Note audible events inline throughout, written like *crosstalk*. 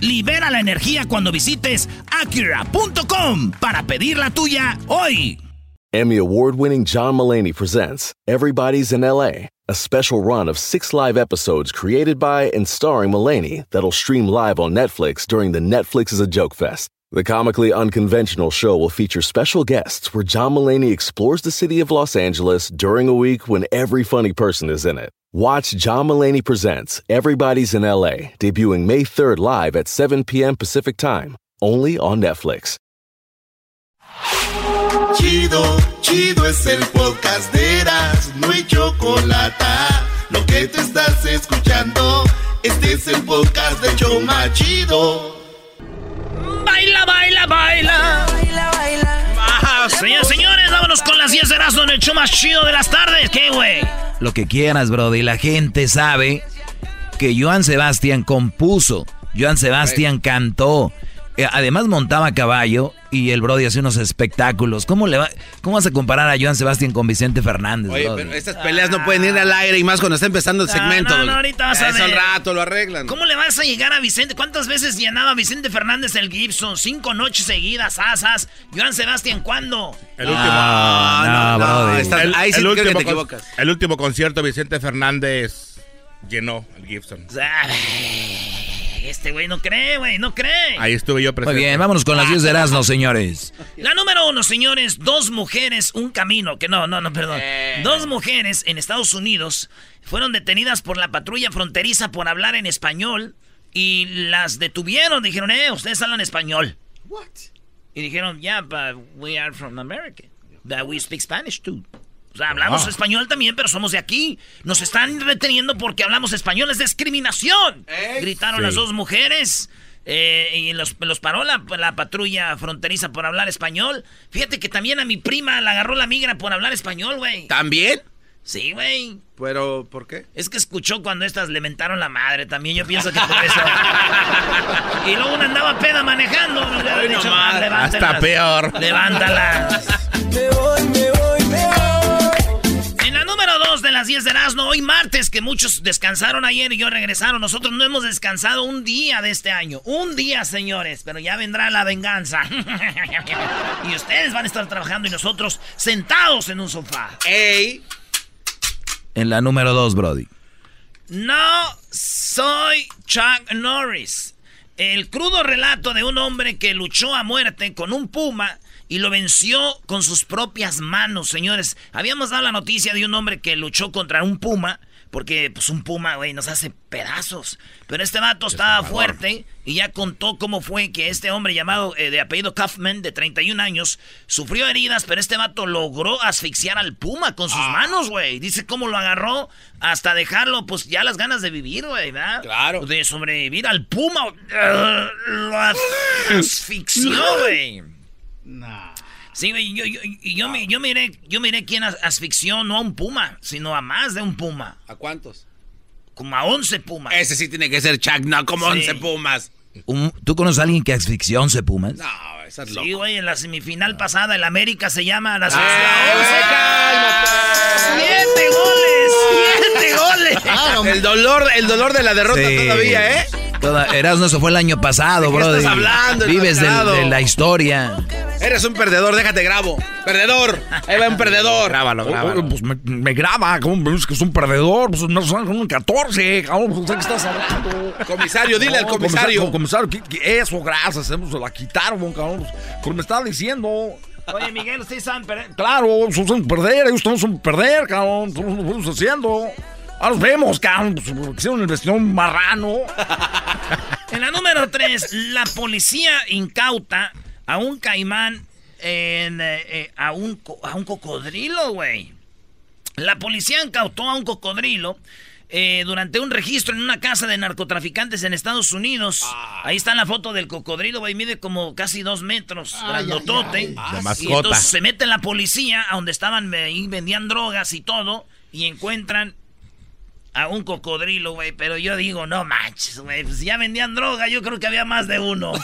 Libera la energía cuando visites Acura.com para pedir la tuya hoy. Emmy award winning John Mullaney presents Everybody's in LA, a special run of six live episodes created by and starring Mullaney that'll stream live on Netflix during the Netflix is a Joke Fest. The comically unconventional show will feature special guests where John Mullaney explores the city of Los Angeles during a week when every funny person is in it. Watch John Mullaney Presents Everybody's in LA, debuting May 3rd live at 7 p.m. Pacific Time, only on Netflix. Chido, chido es el podcast de Eras, no hay chocolate. Lo que te estás escuchando, este es el podcast de Choma Chido. Baila, baila, baila. Baila, baila. señores, señores, con las 10 de Erasmo en el show más chido de las tardes. ¿Qué, güey? Lo que quieras, bro. Y la gente sabe que Joan Sebastián compuso. Joan Sebastián cantó. Eh, además montaba caballo y el Brody hacía unos espectáculos. ¿Cómo, le va, ¿Cómo vas a comparar a Joan Sebastián con Vicente Fernández? Oye, pero estas peleas no pueden ir al aire y más cuando está empezando el segmento. No, no, ahorita vas a ver. al rato lo arreglan. ¿Cómo le vas a llegar a Vicente? ¿Cuántas veces llenaba Vicente Fernández el Gibson? Cinco noches seguidas, asas. Joan Sebastián, ¿cuándo? El último. No, no, Brody. ahí sí el último, que te equivocas. El último concierto Vicente Fernández llenó el Gibson. Este güey no cree, güey, no cree. Ahí estuve yo presente. Muy bien, vámonos con las 10 de Erasmo, señores. La número uno, señores, dos mujeres, un camino, que no, no, no, perdón. Eh. Dos mujeres en Estados Unidos fueron detenidas por la patrulla fronteriza por hablar en español y las detuvieron. Dijeron, eh, ustedes hablan español. What? Y dijeron, yeah, but we are from America. That we speak Spanish too. Sea, hablamos ah. español también, pero somos de aquí. Nos están reteniendo porque hablamos español. Es discriminación. Gritaron las dos mujeres. Eh, y los, paró la, patrulla fronteriza por hablar español. Fíjate que también a mi prima la agarró la migra por hablar español, güey. ¿También? Sí, güey. ¿Pero por qué? Es que escuchó cuando estas le mentaron la madre también. Yo pienso que por eso. *laughs* y luego una andaba peda manejando. Hasta peor. Levántalas. Me voy, me voy número 2 de las 10 de Erasmo, hoy martes, que muchos descansaron ayer y yo regresaron. Nosotros no hemos descansado un día de este año. Un día, señores, pero ya vendrá la venganza. *laughs* y ustedes van a estar trabajando y nosotros sentados en un sofá. ¡Ey! En la número 2, Brody. No soy Chuck Norris. El crudo relato de un hombre que luchó a muerte con un puma y lo venció con sus propias manos, señores. Habíamos dado la noticia de un hombre que luchó contra un puma, porque pues un puma, güey, nos hace pedazos. Pero este vato estaba fuerte y ya contó cómo fue que este hombre llamado eh, de apellido Kaufman, de 31 años, sufrió heridas, pero este vato logró asfixiar al puma con sus ah. manos, güey. Dice cómo lo agarró hasta dejarlo, pues ya las ganas de vivir, güey, ¿verdad? Claro. De sobrevivir al puma. lo asfixió, *laughs* güey. Sí, yo, yo, yo, yo, miré, yo miré quién asfixió no a un puma, sino a más de un puma. ¿A cuántos? Como a 11 pumas. Ese sí tiene que ser Chuck, no como 11 pumas. ¿Tú conoces a alguien que asfixió 11 pumas? No, esa es loco. Sí, güey, en la semifinal pasada, el América se llama la ¡Siete goles! ¡Siete goles! *laughs* el, dolor, el dolor de la derrota todavía, ¿eh? Toda, Erasmo, eso fue el año pasado, bro. estás hablando? Vives de, la historia. Eres un perdedor, déjate grabo. Perdedor. Ahí va un perdedor. Grábalo, grábalo. pues me, graba, ¿cómo es que es un perdedor? Pues no son un 14, cabrón. ¿Qué estás hablando? Comisario, dile al comisario. Comisario, eso, gracias. Se la quitaron, cabrón. Como me estaba diciendo. Oye, Miguel, ustedes saben perder. Claro, son perder, ellos son perder, cabrón. Estamos haciendo. Ahora nos vemos, cabrón. Pues, hicieron el vestido marrano. *laughs* en la número 3, la policía incauta a un caimán en, eh, eh, a, un, a un cocodrilo, güey. La policía incautó a un cocodrilo eh, durante un registro en una casa de narcotraficantes en Estados Unidos. Ah. Ahí está la foto del cocodrilo, güey, mide como casi dos metros, grandotote. Y entonces se mete la policía a donde estaban ahí, vendían drogas y todo, y encuentran a un cocodrilo, güey. Pero yo digo, no manches, güey. Pues ya vendían droga, yo creo que había más de uno. *laughs*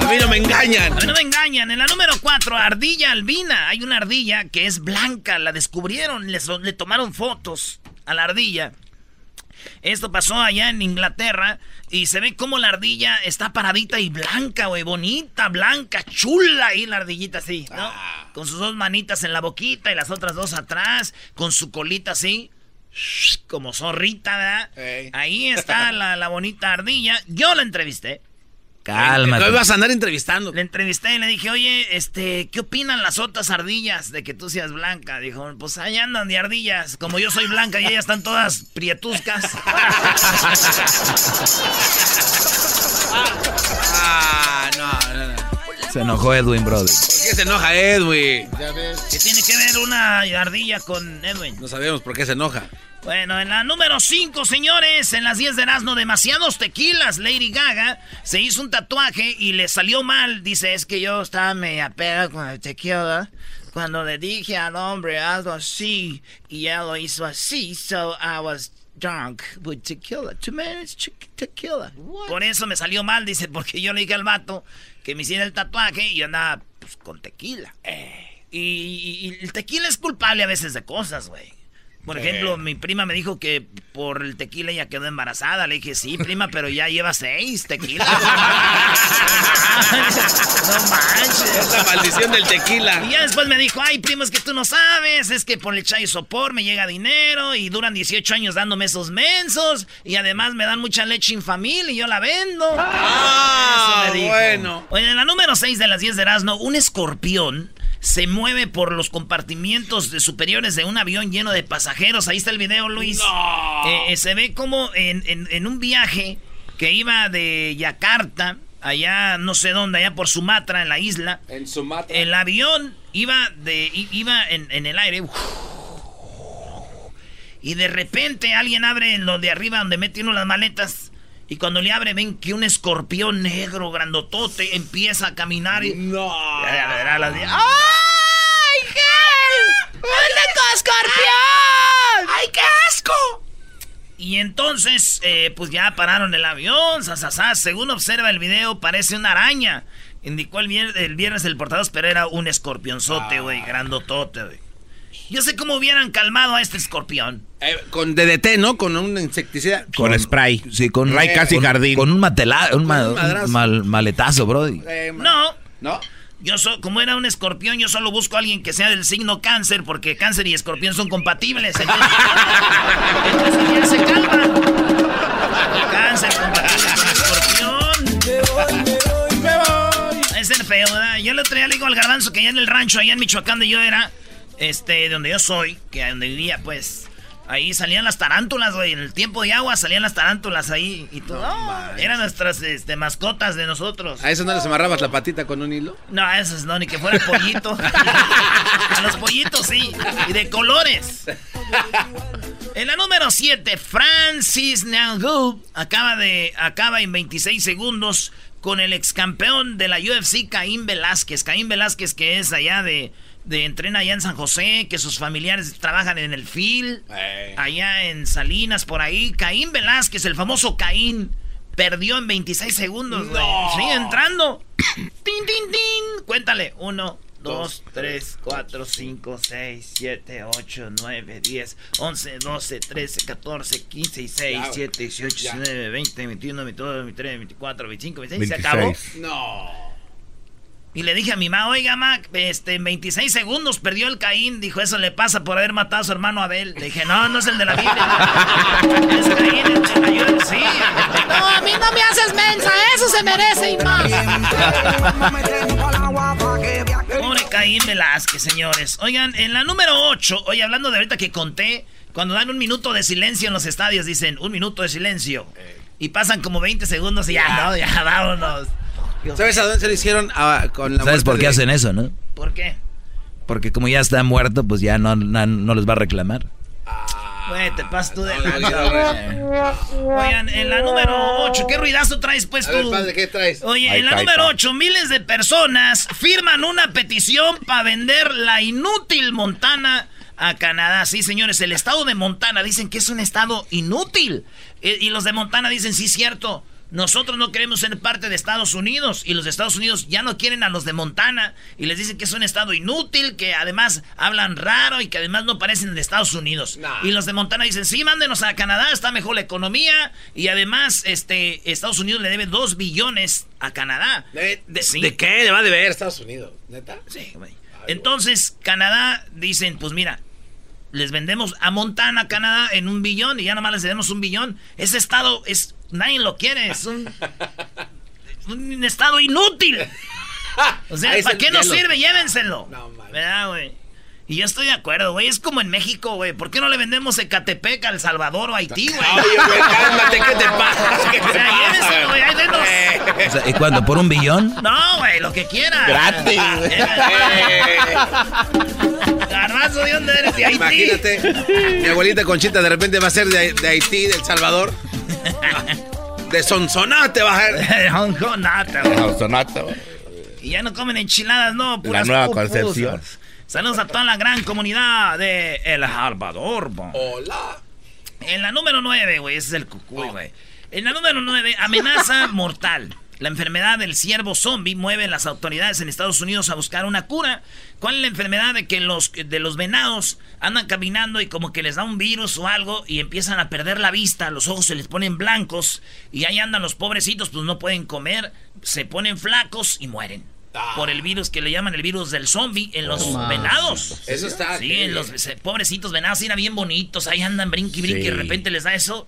A mí no me engañan. A mí no me engañan. En la número 4, ardilla albina. Hay una ardilla que es blanca. La descubrieron. le tomaron fotos a la ardilla. Esto pasó allá en Inglaterra y se ve como la ardilla está paradita y blanca, güey, bonita, blanca, chula y la ardillita así, ¿no? Ah. Con sus dos manitas en la boquita y las otras dos atrás, con su colita así como zorrita, ¿verdad? Ahí está la, bonita ardilla. Yo la entrevisté. Calma. No ibas a andar entrevistando. Le entrevisté y le dije, oye, este, ¿qué opinan las otras ardillas de que tú seas blanca? Dijo, pues ahí andan de ardillas. Como yo soy blanca y ellas están todas prietuscas. *laughs* ah, no, no, no. Se enojó Edwin, Brody. ¿Por qué se enoja Edwin? ¿Qué tiene que ver una ardilla con Edwin? No sabemos por qué se enoja. Bueno, en la número 5, señores, en las 10 de Erasmo, demasiados tequilas. Lady Gaga se hizo un tatuaje y le salió mal. Dice, es que yo estaba media pega con el tequila. Cuando le dije al hombre, hazlo así, y él lo hizo así, so I was drunk with tequila. Two minutes tequila. Por eso me salió mal, dice, porque yo le dije al vato que me hiciera el tatuaje y yo andaba pues, con tequila. Eh. y, el tequila es culpable a veces de cosas, güey. Por ejemplo, mi prima me dijo que por el tequila ella quedó embarazada. Le dije, sí, prima, pero ya lleva seis tequilas. *laughs* no manches. Es la maldición del tequila. Y ya después me dijo, ay, primo, es que tú no sabes. Es que por el chai sopor me llega dinero y duran 18 años dándome esos mensos. Y además me dan mucha leche infamil y yo la vendo. Ah, Eso me dijo. bueno. en la número 6 de las 10 de Erasmo, un escorpión se mueve por los compartimientos superiores de un avión lleno de pasajeros. Ahí está el video, Luis. Eh, eh, se ve como en, un viaje que iba de Yakarta, allá no sé dónde, allá por Sumatra, en la isla. En Sumatra. El avión iba, de, iba en, el aire. Y de repente alguien abre en lo de arriba donde mete uno las maletas. Y cuando le abre, ven que un escorpión negro grandotote empieza a caminar y. ¡No! ¡Ay, gel! ¡Un escorpión! ¡Ay, qué asco! Y entonces, eh, pues ya pararon el avión, sasasas. Según observa el video, parece una araña. Indicó el viernes el, viernes el portavoz, pero era un escorpionzote, güey, grandotote, güey. Yo sé cómo hubieran calmado a este escorpión. Eh, con DDT, ¿no? Con un insecticida. Con, spray. Sí, con Ray casi jardín. Con un, matela, un, maletazo, brody. Eh, no. ¿No? Yo so, como era un escorpión, yo solo busco a alguien que sea del signo cáncer, porque cáncer y escorpión son compatibles. Entonces, entonces se calma. Cáncer compatible con escorpión. Es ser feo, ¿verdad? Yo le traía, le digo al garbanzo que allá en el rancho, allá en Michoacán, de yo era este, donde yo soy, que donde vivía, pues, ahí salían las tarántulas, güey. En el tiempo de agua salían las tarántulas ahí y todo. eran nuestras este, mascotas de nosotros. ¿A eso no les amarrabas la patita con un hilo? No, a esos no, ni que fuera pollito. *laughs* a los pollitos sí, y de colores. En la número 7, Francis Ngannou acaba de acaba en 26 segundos con el ex campeón de la UFC Caín Velázquez. Caín Velázquez que es allá de de entrena allá en San José, que sus familiares trabajan en el FIL, allá en Salinas, por ahí. Caín Velázquez, el famoso Caín, perdió en 26 segundos, Sigue entrando. *coughs* ¡Tin, tin, tin! Cuéntale. Uno, 2, 3, 4, 5, 6, 7, 8, 9, 10, 11, 12, 13, 14, 15, 16, 17, 18, 19, 20, 21, 22, 23, 24, 25, 26. ¿Se acabó? No. Y le dije a mi mamá, oiga, ma, este, en 26 segundos perdió el Caín. Dijo, eso le pasa por haber matado a su hermano Abel. Le dije, no, no es el de la Biblia. *laughs* es Caín el que cayó en sí. No, a mí no me haces mensa, eso se merece y más. Pobre Caín Velázquez, señores. Oigan, en la número 8, oye, hablando de ahorita que conté, cuando dan un minuto de silencio en los estadios, dicen, un minuto de silencio. Y pasan como 20 segundos y ya, no, ya, vámonos. ¿Sabes a dónde se lo hicieron? Ah, con la ¿Sabes por qué de- hacen eso, no? ¿Por qué? Porque como ya está muerto, pues ya no, no, no les va a reclamar. Güey, te pasas tú de no, lanza, no, güey. Oigan, en la número 8, ¿qué ruidazo traes pues A ver, tú? padre, ¿qué traes? Oye, en la número está. 8, miles de personas firman una petición para vender la inútil Montana a Canadá. Sí, señores, el estado de Montana dicen que es un estado inútil. Eh, Y los de Montana dicen, sí, cierto. Nosotros no queremos ser parte de Estados Unidos y los de Estados Unidos ya no quieren a los de Montana y les dicen que es un estado inútil, que además hablan raro y que además no parecen de Estados Unidos. Nah. Y los de Montana dicen, sí, mándenos a Canadá, está mejor la economía y además este Estados Unidos le debe 2 billones a Canadá. ¿De, de- Sí. de qué le va a deber Estados Unidos? ¿Neta? Sí, güey. Entonces, Canadá dicen, pues mira, les vendemos a Montana, Canadá, en un billón y ya nomás les demos un billón. Ese estado es, nadie lo quiere, es un, *laughs* un estado inútil. *laughs* O sea, ¿para qué nos sirve? Llévenselo. No. ¿Verdad, güey? Y yo estoy de acuerdo, güey. Es como en México, güey. ¿Por qué no le vendemos Ecatepec a El Salvador o a Haití, güey? Oye, güey, cálmate, ¿qué te pasa? *laughs* O sea, llévenselo, güey. Ahí denos. O sea, ¿Y cuánto? ¿Por un billón? No, güey, lo que quiera. Gratis. Garbanzo, ¿de dónde eres? De Haití. Imagínate, mi abuelita Conchita de repente va a ser de, de Haití, de El Salvador. *laughs* De Sonsonate va a ser. Kong, nada, güey. No, Sonata, güey. Y ya no comen enchiladas, no. Puras nueva pupusas. Concepción. Saludos a toda la gran comunidad de El Salvador, bo. Hola. En la número 9, güey, ese es el cucuy, güey. En la número 9, amenaza *laughs* mortal. La enfermedad del ciervo zombie mueve a las autoridades en Estados Unidos a buscar una cura. ¿Cuál es la enfermedad de que los, de los venados andan caminando y como que les da un virus o algo y empiezan a perder la vista, los ojos se les ponen blancos y ahí andan los pobrecitos, pues no pueden comer, se ponen flacos y mueren. Por el virus que le llaman el virus del zombie en los venados. Eso está. Sí, en los pobrecitos venados eran bien bonitos, ahí andan brinqui brinqui y de repente les da eso,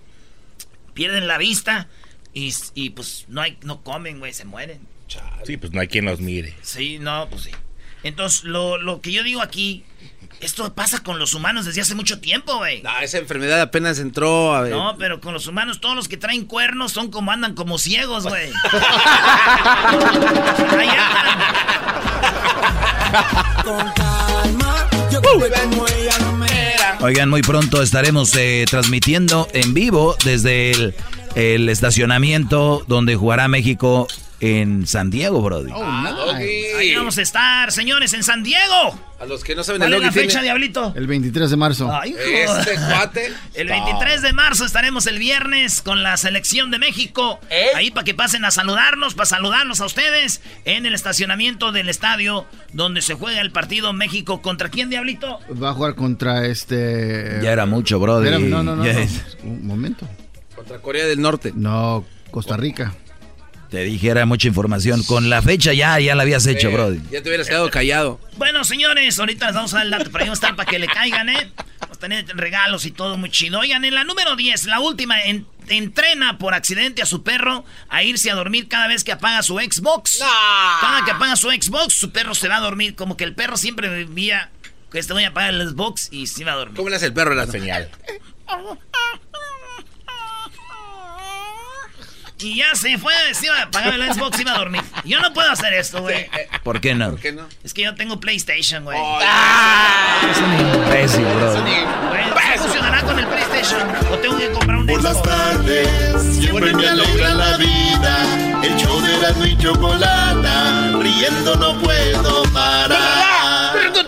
pierden la vista y, y, pues no hay no comen, güey, se mueren. Sí, pues no hay quien los mire. Sí, no, pues sí. Entonces, lo, lo que yo digo aquí, esto pasa con los humanos desde hace mucho tiempo, güey. No, esa enfermedad apenas entró a ver. No, pero con los humanos, todos los que traen cuernos son como andan como ciegos, güey. *laughs* Ahí andan. Oigan, muy pronto estaremos eh, transmitiendo en vivo desde el, el estacionamiento donde jugará México en San Diego, Brody. Ahí vamos a estar, señores, en San Diego. A los que no saben ¿Cuál el es la fecha, Diablito? El 23 de marzo. Ay. Este cuate. *laughs* El 23 de marzo estaremos el viernes con la selección de México. Ahí para que pasen a saludarnos, para saludarnos a ustedes en el estacionamiento del estadio donde se juega el partido México. ¿Contra quién, Diablito? Va a jugar contra este. Ya era mucho, Brody. Espérame, no, no, no, *laughs* no. Un momento. Contra Corea del Norte. No, Costa Rica. Te dije, era mucha información. Con la fecha ya, ya la habías hecho, Eh, Brody. Ya te hubieras quedado callado. Bueno, señores, ahorita les vamos a dar el dato, pero ahí va a estar para que le caigan, ¿eh? Vamos a tener regalos y todo muy chido. Oigan, en la número 10, la última, en- entrena por accidente a su perro a irse a dormir cada vez que apaga su Xbox. Cada que apaga su Xbox, su perro se va a dormir. Como que el perro siempre vivía que este voy a apagar el Xbox y se iba a dormir. ¿Cómo le hace el perro la Señal. *laughs* Y ya se fue, se iba a apagar el Xbox y iba a dormir. Yo no puedo hacer esto, güey. ¿Por qué no? ¿Por qué no? Es que yo tengo PlayStation, güey. Es un imbécil. Güey, ¿sí funcionará con el PlayStation? ¿O tengo que comprar un Por las Xbox? tardes siempre me alegra la vida. El show de Erasmo y Chocolata, riendo no puedo parar. Reafirmo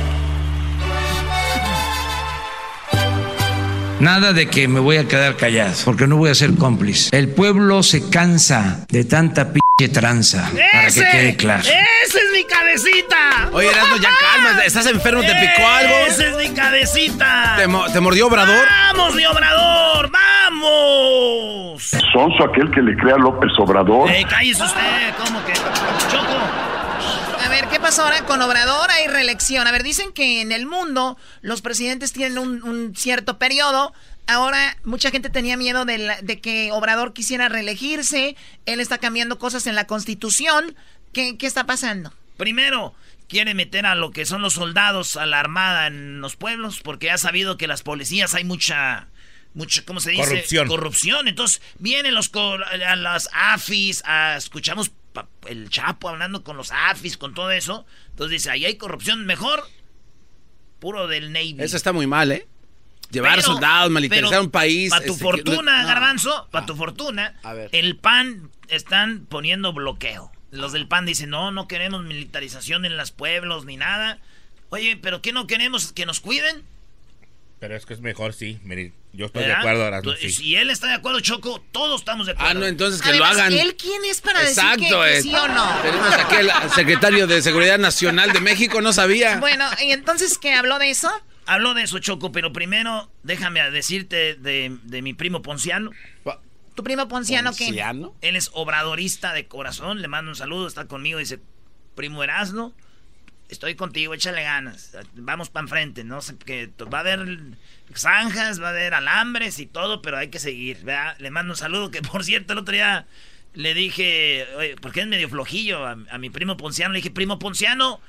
Nada de que me voy a quedar callado, porque no voy a ser cómplice. El pueblo se cansa de tanta pinche tranza, para que ¡Ese! quede claro. ¡Esa es mi cabecita! Oye, Erasmo, ya calma. ¿Estás enfermo? ¿Te picó algo? ¡Esa es mi cabecita! ¿Te, mo- te mordió Obrador? ¡Vamos, mi obrador! ¡Vamos! Sonso aquel que le crea a López Obrador. Eh, cállese usted, ¿cómo que? A ver, ¿qué pasó ahora con Obrador? Hay reelección. A ver, dicen que en el mundo los presidentes tienen un, cierto periodo. Ahora, mucha gente tenía miedo de, de, que Obrador quisiera reelegirse. Él está cambiando cosas en la constitución. ¿Qué, ¿Qué está pasando? Primero, quiere meter a lo que son los soldados a la armada en los pueblos, porque ha sabido que las policías hay mucha mucho, ¿cómo se dice? Corrupción. Corrupción. Entonces, vienen los a las AFIS, a, escuchamos el Chapo hablando con los AFIS, con todo eso. Entonces dice, ahí hay corrupción, mejor puro del Navy. Eso está muy mal, ¿eh? Llevar soldados, militarizar un país. Para tu este, fortuna, Garbanzo, para tu fortuna, el PAN están poniendo bloqueo. Los del PAN dicen, no, no queremos militarización en los pueblos ni nada. Oye, pero ¿qué no queremos? ¿Que nos cuiden? Pero es que es mejor, sí. Yo estoy de acuerdo, ahora. Sí. Si él está de acuerdo, Choco, todos estamos de acuerdo. Ah, no, entonces que lo hagan. ¿Él quién es para decir que, sí o no? Tenemos aquí al secretario de Seguridad Nacional de México, no sabía. Bueno, ¿y entonces qué habló de eso? Habló de eso, Choco, pero primero déjame decirte de, de mi primo Ponciano. ¿Tu primo Ponciano, ¿Ponciano? Él es obradorista de corazón, le mando un saludo, está conmigo, dice, primo Erasno, estoy contigo, échale ganas, vamos para enfrente, no que va a haber zanjas, va a haber alambres y todo, pero hay que seguir. Le mando un saludo, que por cierto el otro día le dije, porque es medio flojillo a, mi primo Ponciano, le dije, primo Ponciano,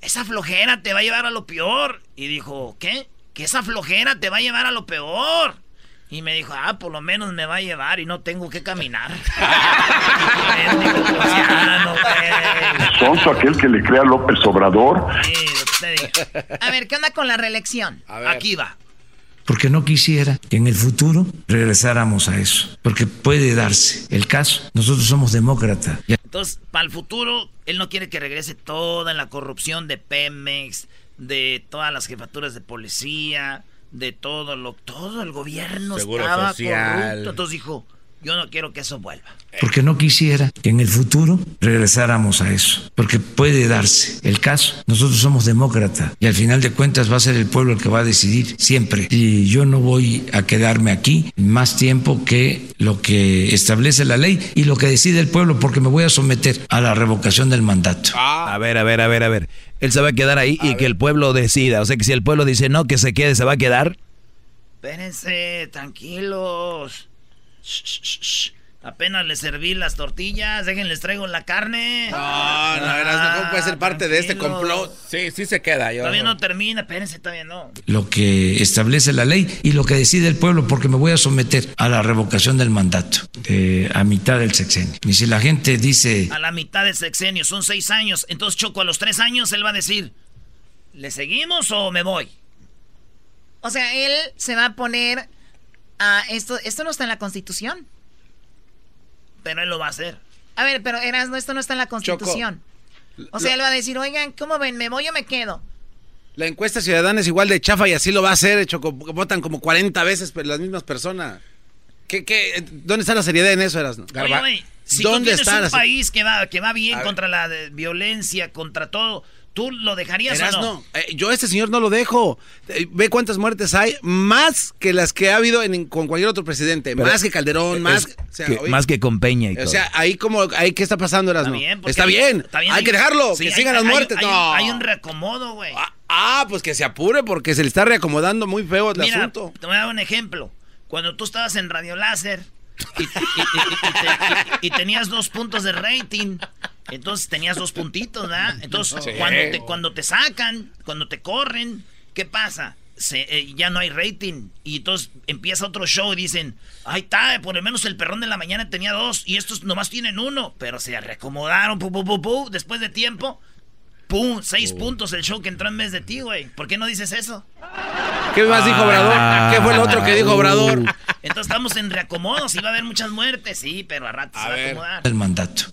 esa flojera te va a llevar a lo peor. Y dijo, ¿qué? Que esa flojera te va a llevar a lo peor. Y me dijo, ah, por lo menos me va a llevar y no tengo que caminar. *laughs* Sonso aquel que le crea a López Obrador. a ver, ¿qué onda con la reelección? Aquí va. Porque no quisiera que en el futuro regresáramos a eso. Porque puede darse el caso. Nosotros somos demócratas. Entonces, para el futuro, él no quiere que regrese toda la corrupción de Pemex, de todas las jefaturas de policía de todo lo todo el gobierno estaba corrupto. Entonces dijo, yo no quiero que eso vuelva. Porque no quisiera que en el futuro regresáramos a eso. Porque puede darse el caso. Nosotros somos demócratas y al final de cuentas va a ser el pueblo el que va a decidir siempre. Y yo no voy a quedarme aquí más tiempo que lo que establece la ley y lo que decide el pueblo porque me voy a someter a la revocación del mandato. A ver, a ver, a ver, a ver él se va a quedar ahí y que el pueblo decida. O sea que si el pueblo dice no, que se quede, se va a quedar. Espérense, tranquilos. Apenas les serví las tortillas, déjenles traigo la carne. No, no, no, ¿cómo puede ser parte de este complot? Sí, sí se queda. Yo, todavía no termina, espérense, todavía no. Lo que establece la ley y lo que decide el pueblo, porque me voy a someter a la revocación del mandato a mitad del sexenio. Y si la gente dice... A la mitad del sexenio, son seis años. Entonces Choco a los tres años él va a decir, ¿le seguimos o me voy? O sea, él se va a poner a esto, esto no está en la constitución. Pero él lo va a hacer. A ver, pero Erasmo, esto no está en la Constitución. o sea, él va a decir, oigan, ¿cómo ven? ¿Me voy o me quedo? La encuesta ciudadana es igual de chafa y así lo va a hacer, Choco. Votan como 40 veces las mismas personas. ¿Qué, qué, dónde está la seriedad en eso? Oye, si ¿Dónde tienes un país que va, que va bien contra la violencia, contra todo, ¿Tú lo dejarías o no? Eh, yo a este señor no lo dejo. Eh, ve cuántas muertes hay, más que las que ha habido con cualquier otro presidente. más que Calderón, más, que, más que con Peña y O sea, ahí como, ahí qué está pasando, Erasno? Está bien, está bien. Hay, que dejarlo, que sigan las muertes. Hay, un reacomodo, güey. Ah, ah, pues que se apure porque se le está reacomodando muy feo el asunto. Te voy a dar un ejemplo. Cuando tú estabas en Radio Láser y tenías dos puntos de rating entonces tenías dos puntitos, ¿verdad? Entonces, cuando, te, cuando te sacan, cuando te corren, ¿qué pasa? Se, eh, ya no hay rating. Y entonces empieza otro show y dicen, ay, está, por lo menos el perrón de la mañana tenía dos y estos nomás tienen uno. Pero se reacomodaron, pu, pu, pu, después de tiempo. ¡Pum! Seis puntos el show que entró en vez de ti, güey. ¿Por qué no dices eso? ¿Qué más dijo Obrador? ¿Qué fue el otro que dijo Obrador? Entonces estamos en reacomodos, y va a haber muchas muertes, sí, pero a ratos se va a acomodar. El mandato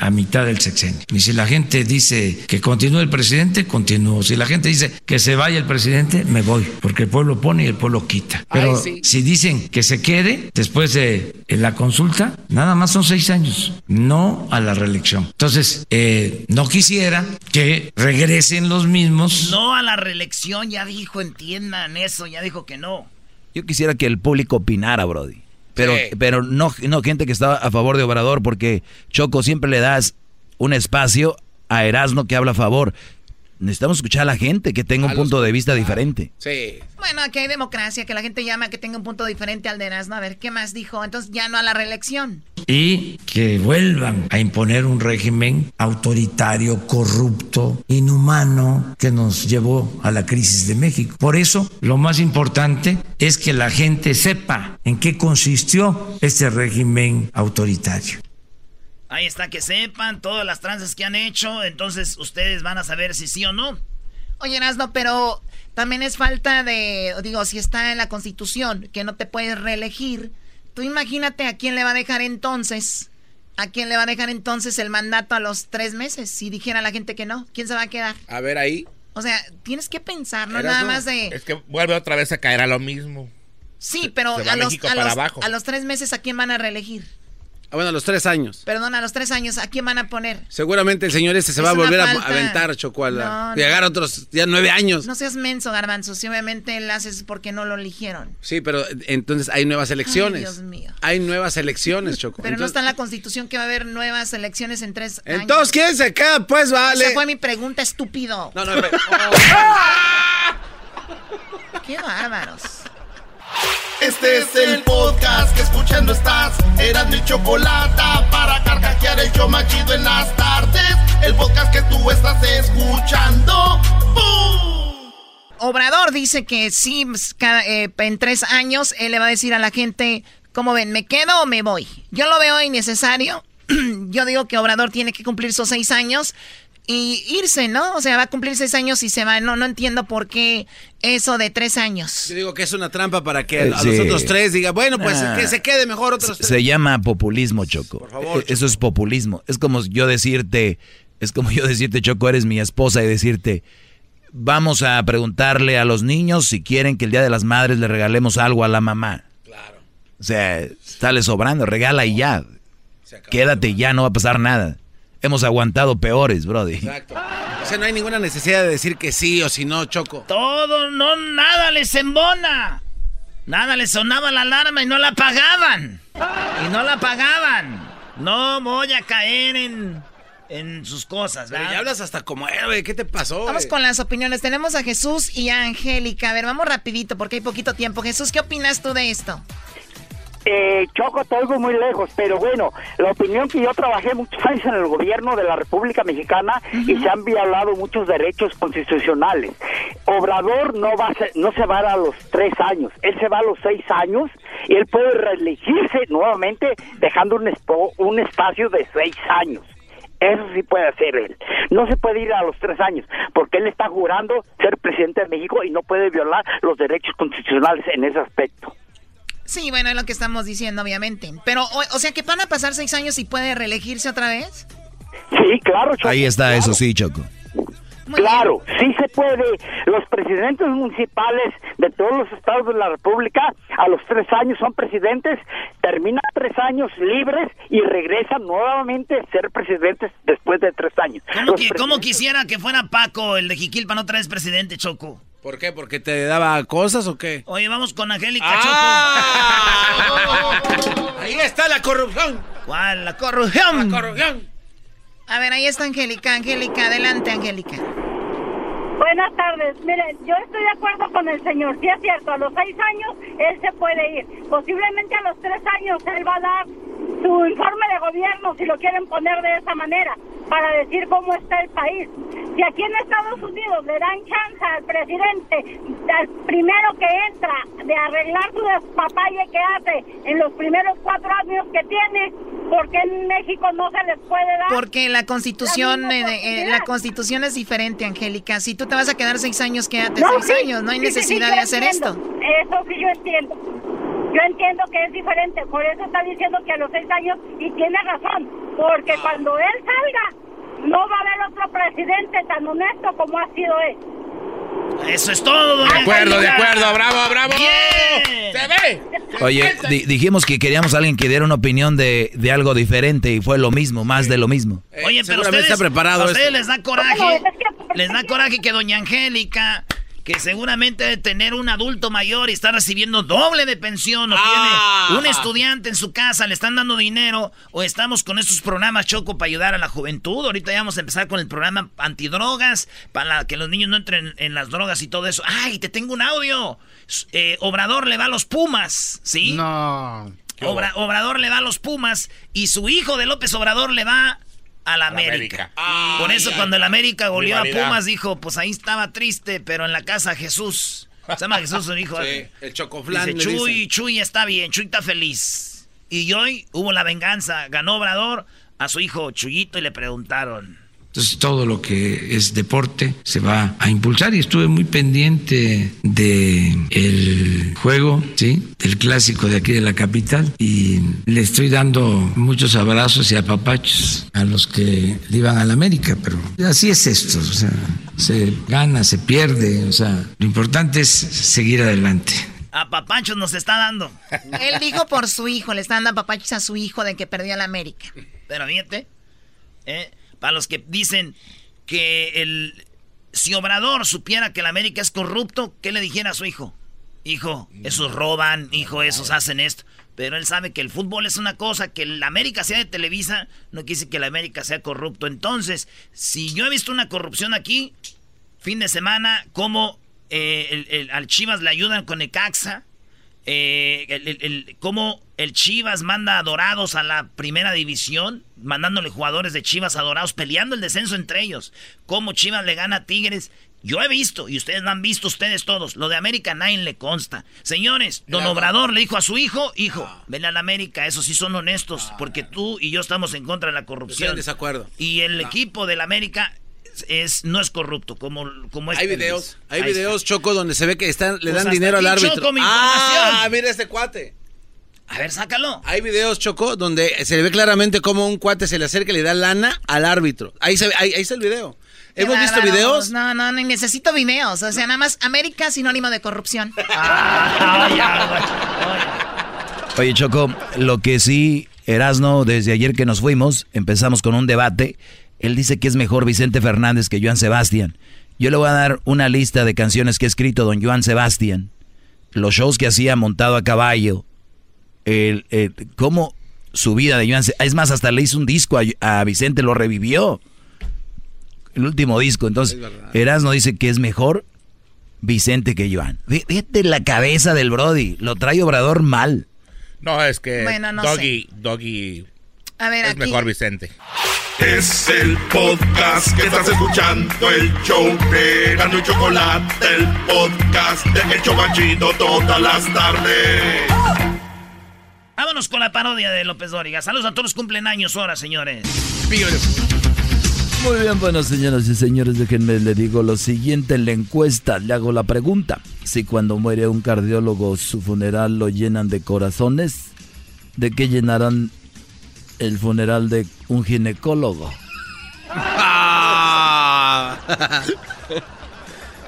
a mitad del sexenio. Y si la gente dice que continúe el presidente, continúo. Si la gente dice que se vaya el presidente, me voy, porque el pueblo pone y el pueblo quita. Pero si dicen que se quede después de la consulta, nada más son seis años, no a la reelección. Entonces, eh, no quisiera que regresen los mismos. No a la reelección, ya dijo, entiendan eso, ya dijo que no. Yo quisiera que el público opinara, Brody. Pero, pero no, no gente que está a favor de Obrador, porque Choco siempre le das un espacio a Erasmo que habla a favor. Necesitamos escuchar a la gente que tenga un punto de vista diferente. Sí. Bueno, aquí hay democracia, que la gente llama que tenga un punto diferente al de Erasmo. A ver, ¿qué más dijo? Entonces ya no a la reelección. Y que vuelvan a imponer un régimen autoritario, corrupto, inhumano, que nos llevó a la crisis de México. Por eso, lo más importante es que la gente sepa en qué consistió este régimen autoritario. Ahí está, que sepan todas las tranzas que han hecho. Entonces ustedes van a saber si sí o no. Oye, Erasmo, pero también es falta de, digo, si está en la constitución, que no te puedes reelegir. Tú imagínate a quién le va a dejar entonces, a quién le va a dejar entonces el mandato a los tres meses, si dijera la gente que no. ¿Quién se va a quedar? A ver ahí. O sea, tienes que pensar, no nada más de... Es que vuelve otra vez a caer a lo mismo. Sí, pero a los, a los tres meses, ¿a quién van a reelegir? Ah, bueno, a los tres años. Perdón, a los tres años, ¿a quién van a poner? Seguramente el señor este se va a volver a aventar, Chocuala. No, Llegar a otros ya nueve años. No seas menso, Garbanzo. Si obviamente él haces porque no lo eligieron. Sí, pero entonces hay nuevas elecciones. Dios mío. Hay nuevas elecciones, Choco. *laughs* Pero no está en la constitución que va a haber nuevas elecciones en tres años. Entonces, ¿quién se queda? Pues vale. Esa fue mi pregunta, estúpido. No, no, no. *laughs* Qué bárbaros. Este es el podcast que escuchando estás. Eran mi chocolate para carcajear el yo machido en las tardes. El podcast que tú estás escuchando. Obrador dice que sí, eh, en tres años él le va a decir a la gente, ¿cómo ven? ¿Me quedo o me voy? Yo lo veo innecesario. *clears throat* yo digo que Obrador tiene que cumplir sus seis años y irse, ¿no? O sea, va a cumplir seis años y se va. No, no entiendo por qué eso de tres años. Yo digo que es una trampa para que a los otros tres diga, bueno, pues que se quede mejor otros tres. Se llama populismo, Choco. Por favor. E-, eso es populismo. Es como yo decirte, es como yo decirte, Choco, eres mi esposa y decirte, vamos a preguntarle a los niños si quieren que el Día de las Madres le regalemos algo a la mamá. Claro. O sea, sale sobrando, regala y ya. Quédate ya, no va a pasar nada. Hemos aguantado peores, Brody. Exacto. O sea, no hay ninguna necesidad de decir que sí o si no, Choco. Todo, no, nada les embona. Nada les sonaba la alarma y no la pagaban. Y no la pagaban. No voy a caer en, en sus cosas, ¿verdad? ya hablas hasta como héroe. ¿Qué te pasó? Vamos con las opiniones. Tenemos a Jesús y a Angélica. A ver, vamos rapidito porque hay poquito tiempo. Jesús, ¿qué opinas tú de esto? Eh, Choco, te oigo muy lejos, pero bueno, la opinión que yo trabajé muchos años en el gobierno de la República Mexicana y se han violado muchos derechos constitucionales. Obrador no va a no se va a los tres años, él se va a los seis años y él puede reelegirse nuevamente dejando un, un espacio de seis años. Eso sí puede hacer él. No se puede ir a los tres años, porque él está jurando ser presidente de México y no puede violar los derechos constitucionales en ese aspecto. Sí, bueno, es lo que estamos diciendo, obviamente. Pero, o, sea, que van a pasar seis años y puede reelegirse otra vez. Sí, claro, Choco. Ahí está, eso sí, Choco. claro, sí se puede. Los presidentes municipales de todos los estados de la República a los tres años son presidentes, terminan tres años libres y regresan nuevamente a ser presidentes después de tres años. ¿Cómo, quisiera que fuera Paco, el de Jiquilpa, otra vez presidente, Choco? ¿Por qué? ¿Porque te daba cosas o qué? Oye, vamos con Angélica ah. Choco. *laughs* ahí está la corrupción. ¿Cuál? La corrupción. La corrupción. A ver, ahí está Angélica. Angélica, adelante, Angélica. Buenas tardes. Miren, yo estoy de acuerdo con el señor. Sí es cierto, a los seis años él se puede ir. Posiblemente a los tres años él va a dar su informe de gobierno, si lo quieren poner de esa manera, para decir cómo está el país. Si aquí en Estados Unidos le dan chance al presidente, al primero que entra, de arreglar su despapalle que hace en los primeros cuatro años que tiene, porque en México no se les puede dar? Porque la constitución, la, eh, eh, la constitución es diferente, Angélica. Si tú te vas a quedar seis años, quédate seis años. No hay necesidad de hacer esto. Eso sí yo entiendo. Yo entiendo que es diferente, por eso está diciendo que a los seis años, y tiene razón, porque cuando él salga, no va a haber otro presidente tan honesto como ha sido él. Eso es todo, De acuerdo, de acuerdo, bravo, bravo. ¡Se ve! Oye, dijimos que queríamos a alguien que diera una opinión de, de, algo diferente y fue lo mismo, más de lo mismo. Oye, pero ustedes, está preparado a ustedes les da coraje, les da coraje que doña Angélica que seguramente debe tener un adulto mayor y está recibiendo doble de pensión o Ah. tiene un estudiante en su casa, le están dando dinero o estamos con estos programas Choco para ayudar a la juventud. Ahorita ya vamos a empezar con el programa antidrogas para que los niños no entren en las drogas y todo eso. ¡Ay, te tengo un audio! Eh, Obrador le va a los Pumas, ¿sí? No. Obra- Obrador le va a los Pumas y su hijo de López Obrador le va a la América. América. Por eso cuando el América goleó a. Pumas dijo, pues ahí estaba triste, pero en la casa Jesús. Se llama Jesús su hijo. Sí, el chocoflán. Dice, Chuy. Chuy está bien, Chuy está feliz. Y hoy hubo la venganza, ganó Obrador a su hijo Chuyito y le preguntaron. Entonces todo lo que es deporte se va a impulsar y estuve muy pendiente de el juego, sí, del clásico de aquí de la capital y le estoy dando muchos abrazos y apapachos a los que le iban a la América, pero así es esto, o sea, se gana, se pierde, o sea, lo importante es seguir adelante. A Papanchos nos está dando. Él dijo por su hijo, le está dando papachos a su hijo de que perdió la América. Pero fíjate, ¿eh? Para los que dicen que el si Obrador supiera que el América es corrupto, ¿qué le dijera a su hijo? Hijo, esos roban, hijo, esos hacen esto. Pero él sabe que el fútbol es una cosa, que el América sea de Televisa, no quiere decir que el América sea corrupto. Entonces, si yo he visto una corrupción aquí, fin de semana, como eh, el- al Chivas le ayudan con Necaxa, eh, el- cómo el Chivas manda a Dorados a la primera división, mandándole jugadores de Chivas a Dorados, peleando el descenso entre ellos. Cómo Chivas le gana a Tigres. Yo he visto, y ustedes lo han visto, ustedes todos, lo de América nadie le consta. Señores, don Obrador le dijo a su hijo, hijo, ven a la América, esos sí son honestos, porque tú y yo estamos en contra de la Estoy en corrupción. desacuerdo. Y el equipo del América es, no es corrupto, como, como es Hay Televisa. videos, hay Ahí videos, Choco, donde se ve que están, le Pues dan dinero al árbitro. Choco, mi ah, mira este cuate. A ver, sácalo. Hay videos, Choco, donde se ve claramente cómo un cuate se le acerca y le da lana al árbitro. Ahí, se ve, ahí, ahí está el video. Qué ¿Hemos visto videos? No, no, no, necesito videos. O sea, nada más América sinónimo de corrupción. *laughs* Oye, Choco, lo que sí, Erasno, desde ayer que nos fuimos, empezamos con un debate. Él dice que es mejor Vicente Fernández que Joan Sebastián. Yo le voy a dar una lista de canciones que ha escrito don Joan Sebastián. Los shows que hacía montado a caballo. El, el- cómo su vida de Joan Es más, hasta le hizo un disco a, a Vicente, lo revivió. El último disco. Entonces, Erasno dice que es mejor Vicente que Joan. Fí- Fíjate la cabeza del Brody. Lo trae Obrador mal. No, es que Bueno, no Doggy, Doggy A ver, es aquí. mejor Vicente. Es el podcast que estás escuchando, el show de Gano y Chocolate, el podcast de El Chobachito todas las tardes. Vámonos con la parodia de López Dóriga. Saludos a todos los cumplen años ahora, señores. Muy bien, bueno, señoras y señores, déjenme le digo lo siguiente en la encuesta. Le hago la pregunta. Si cuando muere un cardiólogo su funeral lo llenan de corazones, ¿de qué llenarán el funeral de un ginecólogo? *laughs* *laughs*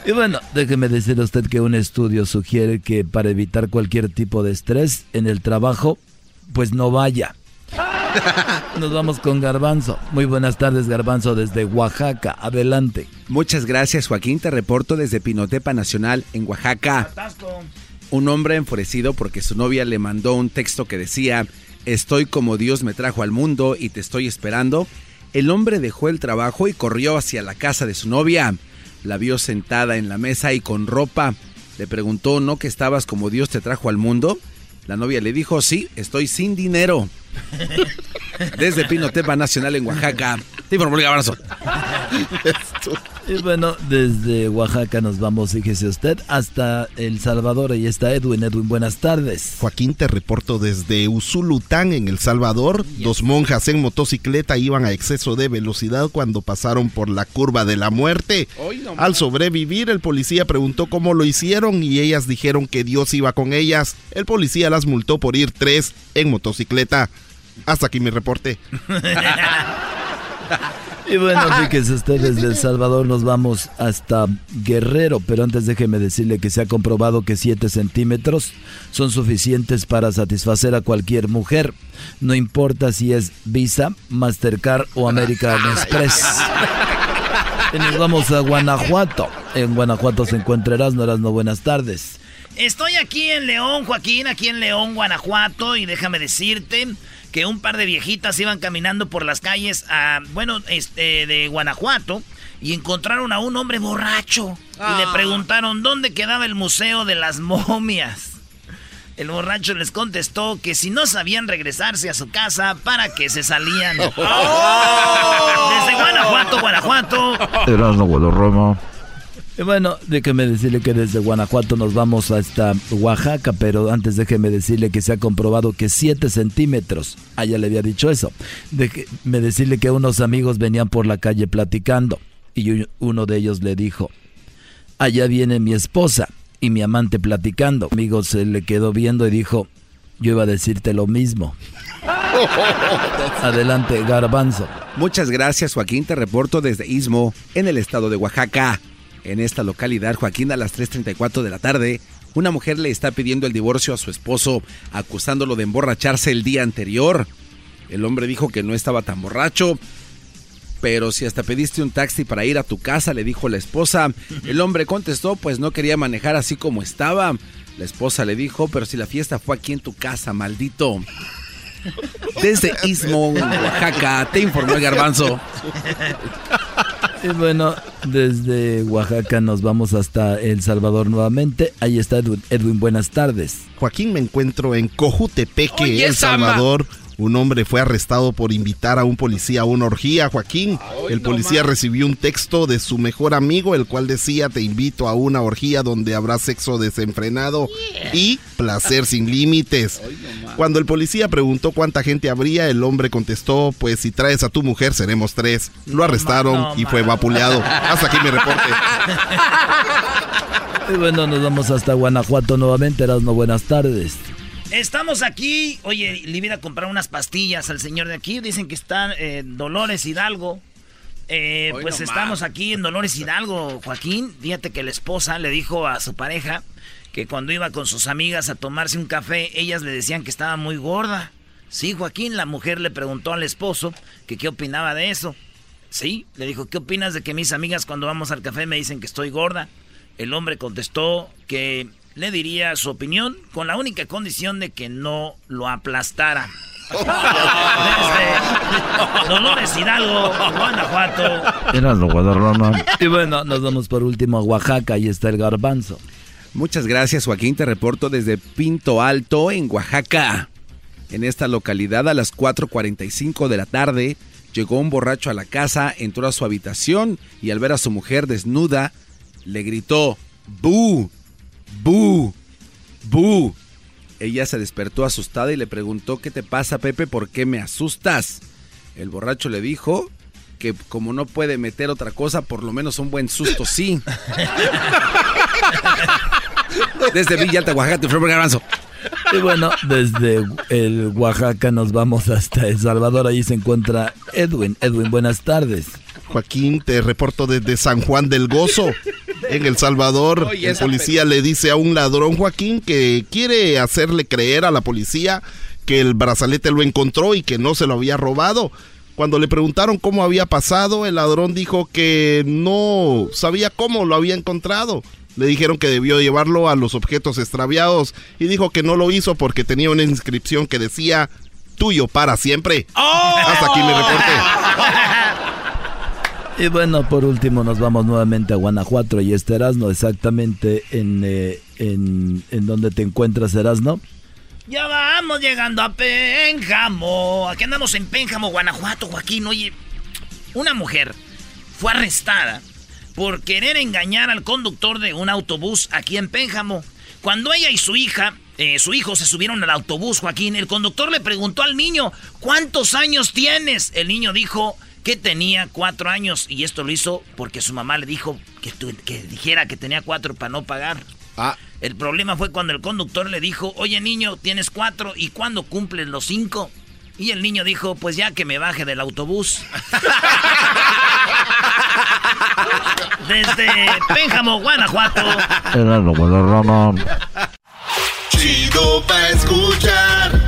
Y bueno, déjeme decir a usted que un estudio sugiere que para evitar cualquier tipo de estrés en el trabajo, pues no vaya. *laughs* Nos vamos con Garbanzo. Muy buenas tardes, Garbanzo, desde Oaxaca. Adelante. Muchas gracias, Joaquín. Te reporto desde Pinotepa Nacional, en Oaxaca. Un hombre enfurecido porque su novia le mandó un texto que decía, estoy como Dios me trajo al mundo y te estoy esperando. El hombre dejó el trabajo y corrió hacia la casa de su novia. La vio sentada en la mesa y con ropa. Le preguntó, ¿no que estabas como Dios te trajo al mundo? La novia le dijo, sí, estoy sin dinero. *laughs* Desde Pinotepa Nacional en Oaxaca. Te informó el. Y bueno, desde Oaxaca nos vamos, fíjese usted, hasta El Salvador. Ahí está Edwin. Edwin, buenas tardes. Joaquín, te reporto desde Usulután, en El Salvador. Dos monjas en motocicleta iban a exceso de velocidad cuando pasaron por la curva de la muerte. No Al sobrevivir, el policía preguntó cómo lo hicieron y ellas dijeron que Dios iba con ellas. El policía las multó por ir tres en motocicleta. Hasta aquí mi reporte. *laughs* Y bueno, *laughs* fíjese usted, desde El Salvador nos vamos hasta Guerrero, pero antes déjeme decirle que se ha comprobado que 7 centímetros son suficientes para satisfacer a cualquier mujer, no importa si es Visa, Mastercard o American Express. Y nos vamos a Guanajuato. En Guanajuato se encuentra Erasno. Erasno, buenas tardes. Estoy aquí en León, Joaquín, aquí en León, Guanajuato, y déjame decirte que un par de viejitas iban caminando por las calles, a, bueno, este, de Guanajuato, y encontraron a un hombre borracho. Y le ah. preguntaron dónde quedaba el Museo de las Momias. El borracho les contestó que si no sabían regresarse a su casa, para que se salían. *laughs* ¡Oh! Desde Guanajuato, Guanajuato. Roma. Y bueno, déjeme decirle que desde Guanajuato nos vamos hasta Oaxaca, pero antes déjeme decirle que se ha comprobado que 7 centímetros, allá ah, le había dicho eso, déjeme decirle que unos amigos venían por la calle platicando y uno de ellos le dijo, allá viene mi esposa y mi amante platicando. amigo se le quedó viendo y dijo, yo iba a decirte lo mismo. *laughs* Adelante, Garbanzo. Muchas gracias, Joaquín. Te reporto desde Istmo, en el estado de Oaxaca. En esta localidad, Joaquín, a las 3.34 de la tarde, una mujer le está pidiendo el divorcio a su esposo, acusándolo de emborracharse el día anterior. El hombre dijo que no estaba tan borracho, pero si hasta pediste un taxi para ir a tu casa, le dijo la esposa. El hombre contestó, pues no quería manejar así como estaba. La esposa le dijo, pero si la fiesta fue aquí en tu casa, maldito. Desde Istmo, Oaxaca, te informó el garbanzo. *laughs* Y bueno, desde Oaxaca nos vamos hasta El Salvador nuevamente. Ahí está Edwin, buenas tardes. Joaquín, me encuentro en Cojutepeque, El Salvador. Un hombre fue arrestado por invitar a un policía a una orgía, Joaquín. el policía recibió un texto de su mejor amigo, el cual decía, te invito a una orgía donde habrá sexo desenfrenado y placer sin límites. Cuando el policía preguntó cuánta gente habría, el hombre contestó, pues si traes a tu mujer seremos tres. Lo arrestaron y fue vapuleado. Hasta aquí mi reporte. *laughs* Y bueno, nos vamos hasta Guanajuato nuevamente. Erasmo, buenas tardes. Estamos aquí. Oye, le iba a comprar unas pastillas al señor de aquí. Dicen que está en Dolores Hidalgo. Eh, pues estamos aquí en Dolores *laughs* Hidalgo, Joaquín. Fíjate que la esposa le dijo a su pareja que cuando iba con sus amigas a tomarse un café, ellas le decían que estaba muy gorda. Sí, Joaquín, la mujer le preguntó al esposo que qué opinaba de eso. Sí, le dijo, ¿qué opinas de que mis amigas cuando vamos al café me dicen que estoy gorda? El hombre contestó que le diría su opinión con la única condición de que no lo aplastara. Desde Dolores Hidalgo, Guanajuato. Y bueno, nos vamos por último a Oaxaca, ahí está el garbanzo. Muchas gracias Joaquín, te reporto desde Pinto Alto, en Oaxaca. En esta localidad a las 4.45 de la tarde llegó un borracho a la casa, entró a su habitación y al ver a su mujer desnuda, le gritó, ¡Bu! ¡Bu! ¡Bu! Ella se despertó asustada y le preguntó, ¿qué te pasa, Pepe? ¿Por qué me asustas? El borracho le dijo que como no puede meter otra cosa, por lo menos un buen susto sí. *laughs* Desde Villa Alta, Oaxaca, te Garbanzo. Y bueno, desde el Oaxaca nos vamos hasta El Salvador. Ahí se encuentra Edwin. Edwin, buenas tardes. Joaquín, te reporto desde San Juan del Gozo en El Salvador. el policía le dice a un ladrón, Joaquín, que quiere hacerle creer a la policía que el brazalete lo encontró y que no se lo había robado. Cuando le preguntaron cómo había pasado, el ladrón dijo que no sabía cómo lo había encontrado. Le dijeron que debió llevarlo a los objetos extraviados y dijo que no lo hizo porque tenía una inscripción que decía tuyo para siempre. ¡Oh! Hasta aquí mi reporte. *laughs* Y bueno, por último nos vamos nuevamente a Guanajuato y este Erasno exactamente en, eh, en, en donde te encuentras Erasno. Ya vamos llegando a Pénjamo. Aquí andamos en Pénjamo, Guanajuato, Joaquín. Oye, una mujer fue arrestada por querer engañar al conductor de un autobús aquí en Pénjamo. Cuando ella y su hija, eh, su hijo se subieron al autobús, Joaquín, el conductor le preguntó al niño, ¿cuántos años tienes? El niño dijo, que tenía cuatro años y esto lo hizo porque su mamá le dijo que, que dijera que tenía cuatro para no pagar. Ah. El problema fue cuando el conductor le dijo, oye niño, tienes cuatro y cuándo cumplen los cinco. Y el niño dijo, pues ya que me baje del autobús. *laughs* Desde Pénjamo, Guanajuato. Chido pa' escuchar.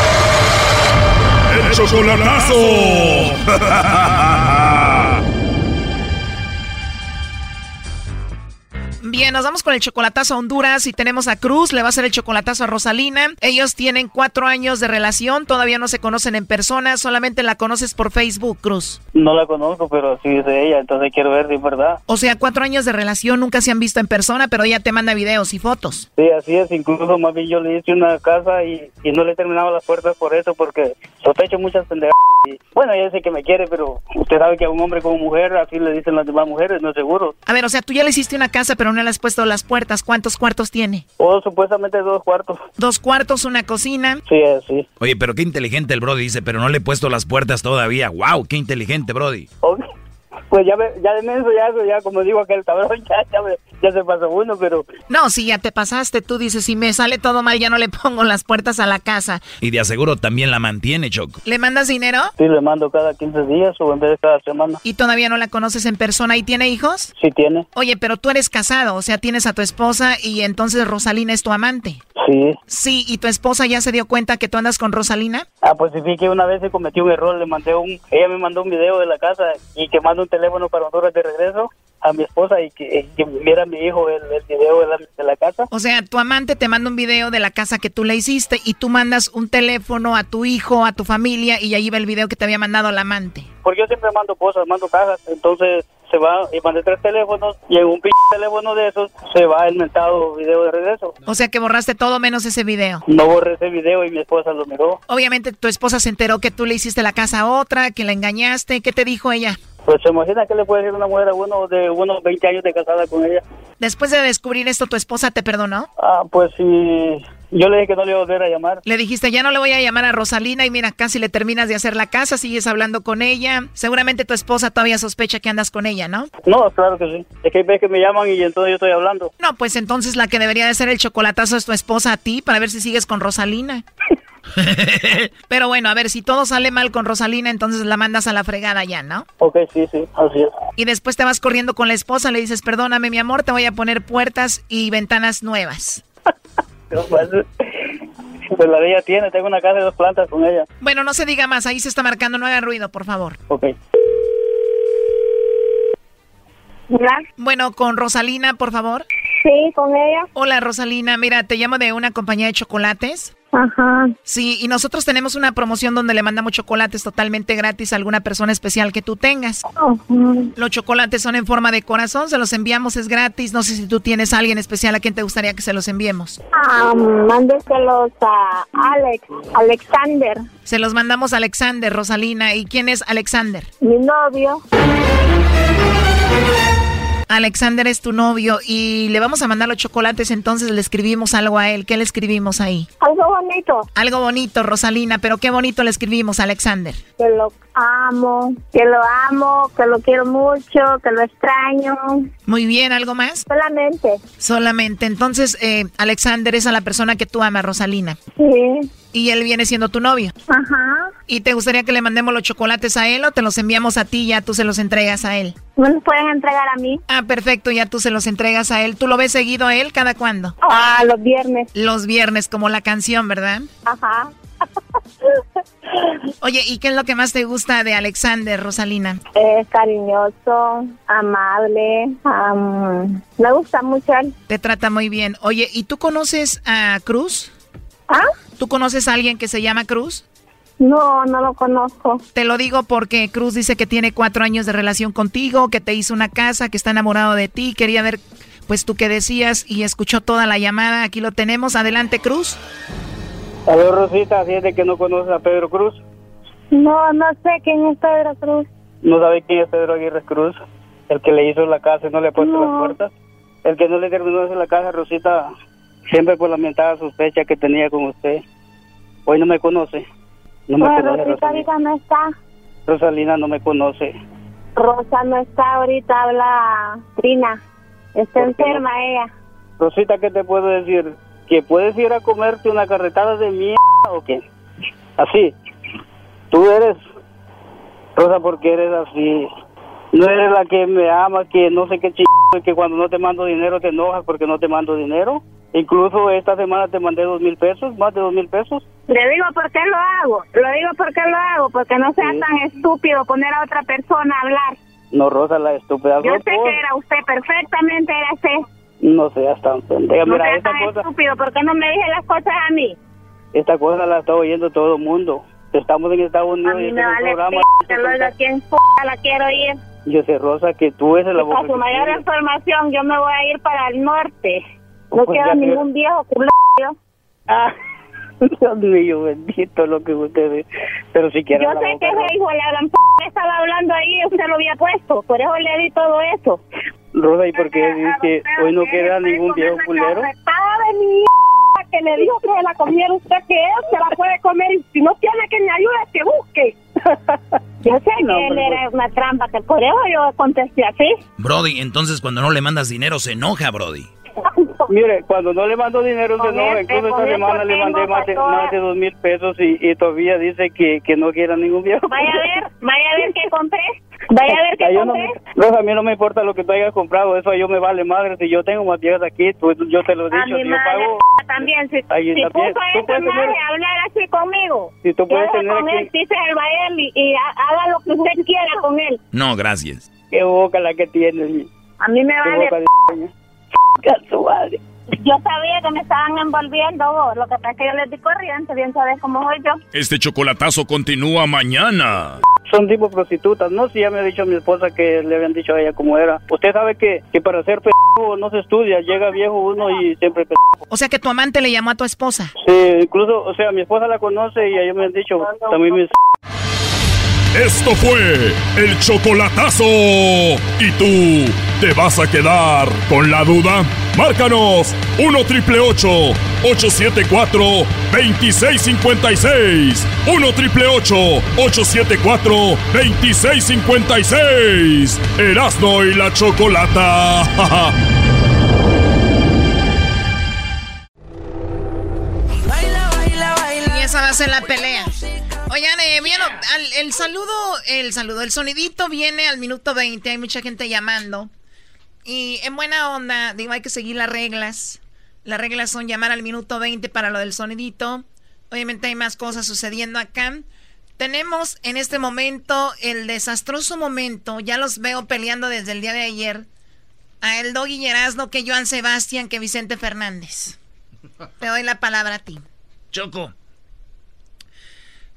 ¡El chocolatazo! *laughs* Bien, nos vamos con el chocolatazo a Honduras y tenemos a Cruz, le va a hacer el chocolatazo a Rosalina. Ellos tienen cuatro años de relación, todavía no se conocen en persona, solamente la conoces por Facebook, Cruz. No la conozco, pero sí es de ella, entonces quiero ver si es verdad. O sea, cuatro años de relación, nunca se han visto en persona, pero ella te manda videos y fotos. Sí, así es, incluso más bien yo le hice una casa y, y no le terminaba las puertas por eso, porque sospecho muchas pendejadas. Bueno, ella dice que me quiere, pero usted sabe que a un hombre como mujer, así le dicen las demás mujeres, no es seguro. A ver, o sea, tú ya le hiciste una casa, pero no le has puesto las puertas. ¿Cuántos cuartos tiene? O supuestamente dos cuartos. Dos cuartos, una cocina. Sí, sí. Oye, pero qué inteligente el Brody dice, pero no le he puesto las puertas todavía. ¡Wow! ¡Qué inteligente, Brody! Pues ya, me, ya de eso, ya, ya como digo aquel cabrón, *laughs* ya, ya, me- ya se pasó uno, pero No, si ya te pasaste, tú dices, si me sale todo mal, ya no le *laughs* pongo las puertas a la casa. Y de aseguro también la mantiene, Choco. ¿Le mandas dinero? sí le mando cada 15 días o en vez de cada semana. ¿Y todavía no la conoces en persona y tiene hijos? Sí tiene. Oye, pero tú eres casado, o sea, tienes a tu esposa y entonces Rosalina es tu amante. Sí. Sí, ¿y tu esposa ya se dio cuenta que tú andas con Rosalina? Ah, pues sí, que una vez se cometió un error, le mandé un, ella me mandó un video de la casa y que mando un teléfono para Honduras de regreso a mi esposa y que, que viera a mi hijo el, el video de la, de la casa. O sea, tu amante te manda un video de la casa que tú le hiciste y tú mandas un teléfono a tu hijo, a tu familia y ahí va el video que te había mandado el amante. Porque yo siempre mando cosas, mando cajas, entonces se va y mandé tres teléfonos y en un p teléfono de esos se va el mentado video de regreso. O sea que borraste todo menos ese video. No borré ese video y mi esposa lo miró. Obviamente tu esposa se enteró que tú le hiciste la casa a otra, que la engañaste. ¿Qué te dijo ella? Pues se imagina que le puede decir una mujer a uno de unos 20 años de casada con ella. Después de descubrir esto, ¿tu esposa te perdonó? Ah, pues sí. Yo le dije que no le iba a volver a llamar. Le dijiste, ya no le voy a llamar a Rosalina y mira, casi le terminas de hacer la casa, sigues hablando con ella. Seguramente tu esposa todavía sospecha que andas con ella, ¿no? No, claro que sí. Es que hay veces que me llaman y entonces yo estoy hablando. No, pues entonces la que debería de ser el chocolatazo es tu esposa a ti para ver si sigues con Rosalina. *laughs* Pero bueno, a ver, si todo sale mal con Rosalina, entonces la mandas a la fregada ya, ¿no? Ok, sí, sí, así es. Y después te vas corriendo con la esposa, le dices, perdóname mi amor, te voy a poner puertas y ventanas nuevas. *laughs* Pues, pues la de ella tiene, tengo una casa de dos plantas con ella. Bueno, no se diga más, ahí se está marcando, no haga ruido, por favor. Ok. Bueno, con Rosalina, por favor. Sí, con ella. Hola, Rosalina. Mira, te llamo de una compañía de chocolates. Ajá. Sí, y nosotros tenemos una promoción donde le mandamos chocolates totalmente gratis a alguna persona especial que tú tengas. Los chocolates son en forma de corazón, se los enviamos, es gratis. No sé si tú tienes a alguien especial a quien te gustaría que se los enviemos. Ah, mándeselos a Alex, Alexander, Se los mandamos a Alexander, Rosalina. ¿Y quién es Alexander? mi novio. Alexander es tu novio y le vamos a mandar los chocolates, entonces le escribimos algo a él. ¿Qué le escribimos ahí? Algo bonito. Algo bonito, Rosalina, pero qué bonito le escribimos a Alexander. Que lo amo, que lo amo, que lo quiero mucho, que lo extraño. Muy bien, ¿algo más? Solamente. Solamente. Entonces, eh, Alexander es a la persona que tú amas, Rosalina. Sí. Y él viene siendo tu novio. Ajá. ¿Y te gustaría que le mandemos los chocolates a él o te los enviamos a ti y ya tú se los entregas a él? ¿Me los pueden entregar a mí? Ah, perfecto, ya tú se los entregas a él. ¿Tú lo ves seguido a él cada cuándo? Ah, los viernes. Los viernes, como la canción, ¿verdad? Ajá. *laughs* Oye, ¿y qué es lo que más te gusta de Alexander, Rosalina? Es cariñoso, amable. am, me gusta mucho él. Te trata muy bien. Oye, ¿y tú conoces a Cruz? ¿Ah? ¿Tú conoces a alguien que se llama Cruz? No, no lo conozco. Te lo digo porque Cruz dice que tiene cuatro años de relación contigo, que te hizo una casa, que está enamorado de ti. Quería ver, pues tú qué decías y escuchó toda la llamada. Aquí lo tenemos. Adelante, Cruz. A ver, Rosita, así es de que no conoces a Pedro Cruz. No, no sé quién es Pedro Cruz. No sabe quién es Pedro Aguirre Cruz. El que le hizo la casa y no le ha puesto No. las puertas. El que no le terminó de hacer la casa, Rosita, siempre por la mentada sospecha que tenía con usted. Hoy no me conoce. No me Bueno, conoce, Rosita ahorita no está. Rosalina no me conoce. Rosa no está ahorita, habla Trina. Está enferma ella. Rosita, ¿qué te puedo decir? ¿Que puedes ir a comerte una carretada de mierda o qué? Así. Tú eres, Rosa, porque eres así. No eres la que me ama, que no sé qué ch... que cuando no te mando dinero te enojas porque no te mando dinero. Incluso esta semana te mandé dos mil pesos, más de dos mil pesos. Le digo por qué lo hago. Lo digo por qué lo hago. Porque no sea Sí. tan estúpido poner a otra persona a hablar. No, Rosa, la estúpida. Yo sé que era usted perfectamente, era usted. No seas tan pendeja. No Mira, tan cosa, estúpido. ¿Por qué no me dije las cosas a mí? esta cosa la está oyendo todo el mundo. Estamos en Estados A Unidos y mí este me es un vale programa. que lo oiga quién p la quiero ir. Yo sé, Rosa, que tú eres la Y para su mayor información, yo me voy a ir para el norte. No Pues quiero ya ningún viejo culo. Ah, *laughs* Dios mío, bendito lo que ustedes. Pero si quieren Yo sé que ese hijo de la gran p que estaba hablando ahí, usted lo había puesto. Por eso le di todo eso. Rosa, ¿y por qué dices que hoy no queda ningún viejo culero? De mi que le dijo que se la comiera usted, que él se la puede comer y si no tiene que me ayude, que busque. *laughs* Yo sé No, que él era una trampa, que por eso yo contesté así. Brody, entonces cuando no le mandas dinero se enoja, Brody. Mire, cuando no le mando dinero, enoja. este- Incluso esta semana le mandé más de, más de dos mil pesos y, y todavía dice que, que no quiera ningún viejo. Vaya a ver, vaya a ver qué compré. Vaya a ver qué no compré. Rosa, a mí no me importa lo que tú hayas comprado, eso a yo me vale madre. Si yo tengo más viejas aquí, tú- yo te lo he A dicho, mi si yo madre pago. *laughs* también. Si, Ahí si también. puso puedes tener- hablar así conmigo, Si tú puedes tener con aquí- él, dice el Bael y, y ha- haga lo que usted quiera con él. No, gracias. Qué boca la que tienes. A mí me vale. Madre. Yo sabía que me estaban envolviendo vos. Lo que pasa es que yo les di corriente, bien sabes cómo soy yo. Este chocolatazo continúa mañana. Son tipo prostitutas, ¿no? Si ya me ha dicho mi esposa que le habían dicho a ella cómo era. Usted sabe que, que para ser p no se estudia, llega viejo uno y siempre p O sea que tu amante le llamó a tu esposa. Sí, incluso, o sea, mi esposa la conoce y ellos me han dicho también mis... Esto fue el chocolatazo. ¿Y tú te vas a quedar con la duda? Márcanos 1 triple 874 2656. 1 triple 874 2656. Erasno y la chocolata. *laughs* Y esa va a ser la pelea. Oigan, eh. Al- el saludo, el saludo, el sonidito viene al minuto 20. Hay mucha gente llamando. Y en buena onda, digo, hay que seguir las reglas. Las reglas son llamar al minuto 20 para lo del sonidito. Obviamente hay más cosas sucediendo acá. Tenemos en este momento el desastroso momento. Ya los veo peleando desde el día de ayer. A el Doggy y Erasmo que Joan Sebastián que Vicente Fernández. Te doy la palabra a ti. Choco.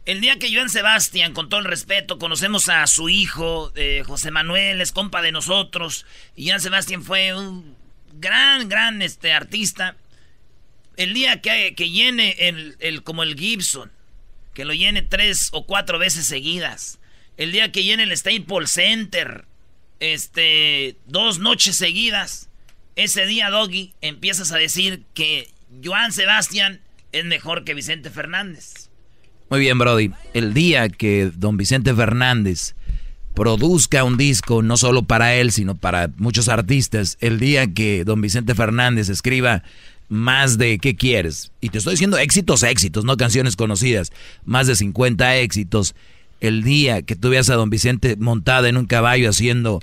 El día que Joan Sebastián, con todo el respeto, conocemos a su hijo, eh, José Manuel, es compa de nosotros, y Joan Sebastián fue un gran, gran este, artista. El día que, que llene el, el- como el Gibson, que lo llene tres o cuatro veces seguidas. El día que llene el Staples Center, este, dos noches seguidas. Ese día, Doggy, empiezas a decir que Joan Sebastián es mejor que Vicente Fernández. Muy bien, Brody. El día que don Vicente Fernández produzca un disco, no solo para él, sino para muchos artistas, el día que don Vicente Fernández escriba más de ¿qué quieres? Y te estoy diciendo éxitos, éxitos, no canciones conocidas, más de 50 éxitos. El día que tú veas a don Vicente montado en un caballo haciendo,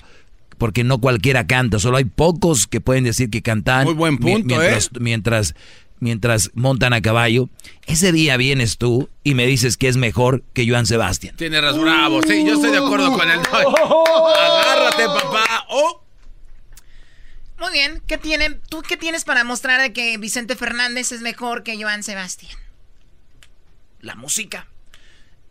porque no cualquiera canta, solo hay pocos que pueden decir que cantan. Muy buen punto, mientras, ¿eh? mientras, mientras montan a caballo. Ese día vienes tú y me dices que es mejor que Joan Sebastián. Tiene razón, bravo. Sí, yo estoy de acuerdo con él. *laughs* *laughs* Agárrate, papá. Oh. Muy bien, ¿qué tienen, ¿tú qué tienes para mostrar de que Vicente Fernández es mejor que Joan Sebastián? La música.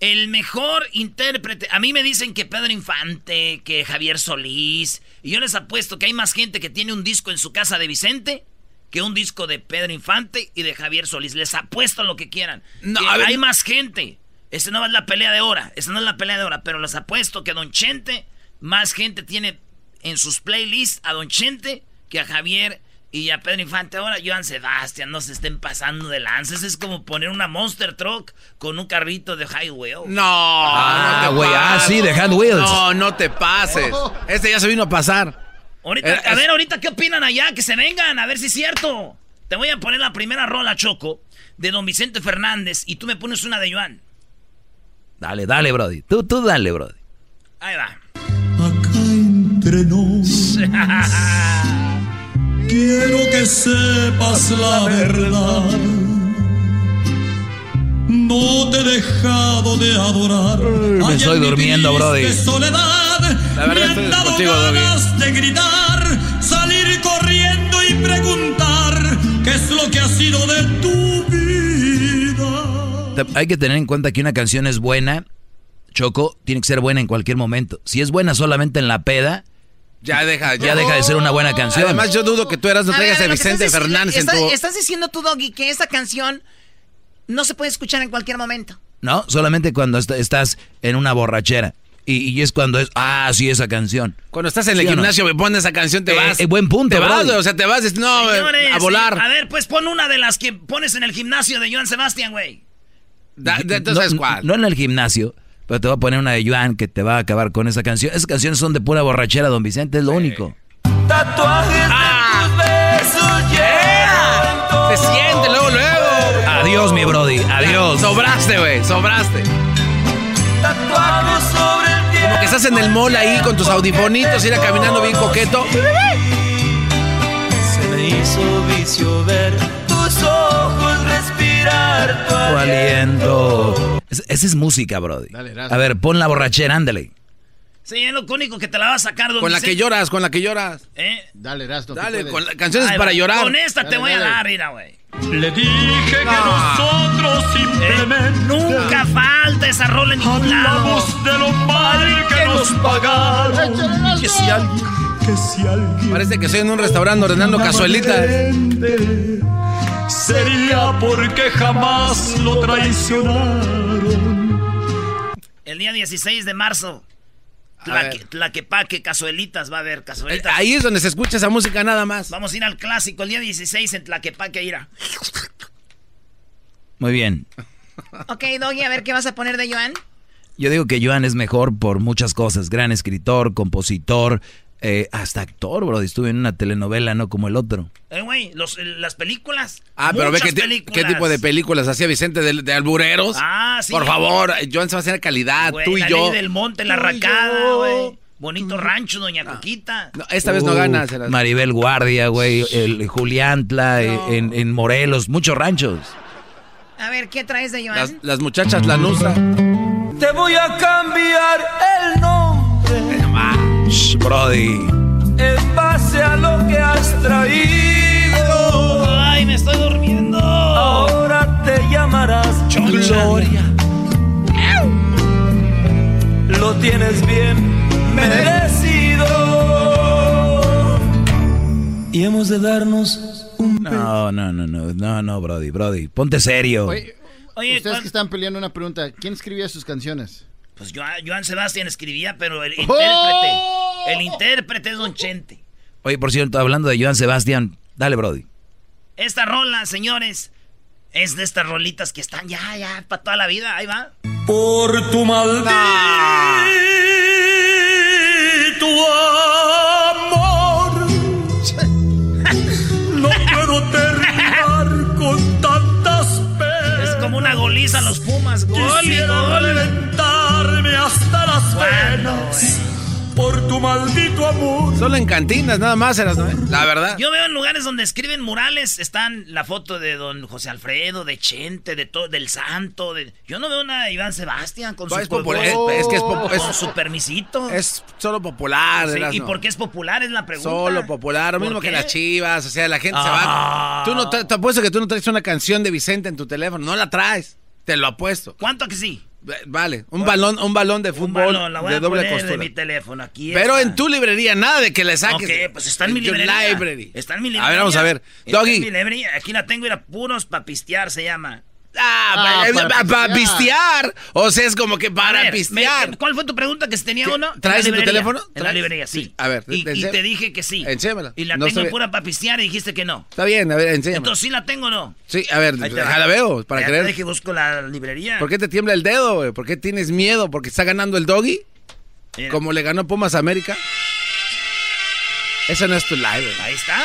El mejor intérprete. A mí me dicen que Pedro Infante, que Javier Solís. Y yo les apuesto que hay más gente que tiene un disco en su casa de Vicente que un disco de Pedro Infante y de Javier Solís. Les apuesto lo que quieran. No, Que a ver, hay más gente. Esta no es la pelea de hora. Esta no es la pelea de hora. Pero les apuesto que Don Chente, más gente tiene en sus playlists a Don Chente que a Javier y a Pedro Infante. Ahora, Joan Sebastián, no se estén pasando de lanzas. Es como poner una Monster Truck con un carrito de High Wheels. No, Ah, no güey, ah, sí, de Hot Wheels. No, no te pases. Este ya se vino a pasar. Ahorita, a ver, ahorita, ¿qué opinan allá? Que se vengan, a ver si es cierto. Te voy a poner la primera rola, Choco, de don Vicente Fernández, y tú me pones una de Joan. Dale, dale, Brody. Tú, tú dale, Brody. Ahí va. Acá entre nos. *laughs* quiero que sepas la verdad. No te he dejado de adorar. me estoy durmiendo, Brody. soledad. La verdad me estoy han dado contigo, ganas de gritar, salir corriendo y preguntar qué es lo que ha sido de tu vida. Hay que tener en cuenta que una canción es buena, Choco, tiene que ser buena en cualquier momento. Si es buena solamente en la peda, Ya deja, ya deja de ser una buena canción. Además, yo dudo que tú eras, no A traigas ver, a lo que Vicente estás Fernández en estás, tu. estás diciendo tú, Doggy, que esta canción no se puede escuchar en cualquier momento. ¿no? Solamente cuando est- estás en una borrachera. Y, y es cuando es, ah, sí, esa canción. Cuando estás en el ¿Sí o no? gimnasio, me pones esa canción, te Eh, vas. eh, buen punto, Te vas, o sea, te vas, no, eh, Señores, a volar. A ver, pues pon una de las que pones en el gimnasio de Joan Sebastián, güey. Tú no, sabes cuál. no en el gimnasio, pero te voy a poner una de Joan que te va a acabar con esa canción. Esas canciones son de pura borrachera, don Vicente, es lo único. Tatuajes Ah. de tus besos Se siente luego, luego. Adiós, mi Brody, adiós. Sobraste, güey, sobraste. Tatuajes sobre el Como que estás en el mall ahí con tus audifonitos, ir caminando bien coqueto. Se me hizo vicio ver tus ojos respirar tu aliento. Es- esa es música, Brody. Dale. A ver, pon la borrachera, ándale. Sí, es lo único que te la va a sacar, don Con la que Vicente. lloras, con la que lloras. ¿Eh? Dale, Erasmo. Dale, con la- canciones Ahí para va. llorar. Con esta te Dale, voy a dale. dar, mira, güey. Le dije que nosotros simplemente Nunca falta esa rola en ningún lado. hablamos de lo mal que nos pagaron. Que si alguien. Que si alguien Parece que estoy en un restaurante ordenando cazuelitas. Sería porque jamás lo traicionaron. El día 16 de marzo. Tlaque. Tlaquepaque, cazuelitas, va a haber Eh, cazuelitas. Ahí es donde se escucha esa música nada más. Vamos a ir al clásico el día 16 en Tlaquepaque, ira. Muy bien. Ok, Doggy, a ver qué vas a poner de Joan. Yo digo que Joan es mejor por muchas cosas. Gran escritor, compositor, eh, hasta actor, Brody. Estuve en una telenovela, no como el otro. Eh, güey, los- las películas. Ah, pero ve qué, qué tipo de películas hacía Vicente de, de albureros. Ah, sí. Por favor, Joan Sebastián calidad, Güey, tú y la yo. ley del monte, la Tú y racada, yo. güey. Bonito rancho, doña Coquita. No, esta vez no Uh, ganas. Erasmo. Maribel Guardia, güey. El Juliantla, eh, en, en Morelos, muchos ranchos. A ver, ¿qué traes de Joan? Las, las muchachas Lanusa. Te voy a cambiar el nombre Shh, Brody. en base a lo que has traído. Ay, me estoy durmiendo. Ahora te llamarás Gloria. Lo tienes bien merecido. Y hemos de darnos un No, no, no, no, no, no, Brody, Brody. Ponte serio. Oye, Oye, ustedes ¿cuál- que están peleando una pregunta. ¿Quién escribía sus canciones? Pues Joan, Joan Sebastián escribía, pero el ¡Oh! intérprete. El intérprete es Don Chente. Oye, por cierto, hablando de Joan Sebastián, dale, Brody. Esta rola, señores, es de estas rolitas que están ya, ya, para toda la vida. Ahí va. por tu maldito amor. *laughs* No puedo terminar con tantas penas. Es como una goliza a los Pumas. Gol y Quisiera gol. Hasta las venas por tu maldito amor. Solo en cantinas, nada más, Erasmo, ¿eh? La verdad. Yo veo en lugares donde escriben murales, están la foto de don José Alfredo, de Chente, de todo, del Santo. De... Yo no veo una de Iván Sebastián con No, su es popular, con- es- es que es po- es- con su permisito. Es solo popular, Sí. ¿Y por qué es popular? Es la pregunta. Solo popular, lo ¿Por mismo que las chivas, o sea, la gente se Ah. va. Tú no te, te apuesto que tú no traes una canción de Vicente en tu teléfono, no la traes, te lo apuesto. ¿Cuánto que sí? Vale, un balón, un balón de fútbol balón, la voy de a doble poner costura. de mi teléfono. Aquí Pero está. en tu librería, nada de que le saques. Ok, pues está en mi librería. library. Está en mi librería. A ver, vamos a ver. Doggy. Aquí la tengo, era puros pa' pistear, se llama. Ah, Ah, para, pistear. O sea, es como que para ver, pistear. me- ¿Cuál fue tu pregunta que se tenía uno? ¿Traes en la tu teléfono? En la ¿Traes? librería, sí. Sí, a ver, Y, te y te dije que sí. Enséñamela. Y la No tengo pura para pistear y dijiste que no. Está bien, a ver, enséñame. Entonces, ¿sí la tengo o no? Sí, a ver, va. déjala veo, para Ya creer. te dije, busco la librería. ¿Por qué te tiembla el dedo, güey? ¿Por qué tienes miedo? ¿Porque está ganando el doggy? Mira. Como le ganó Pumas a América. Eso no es tu live. Ahí está.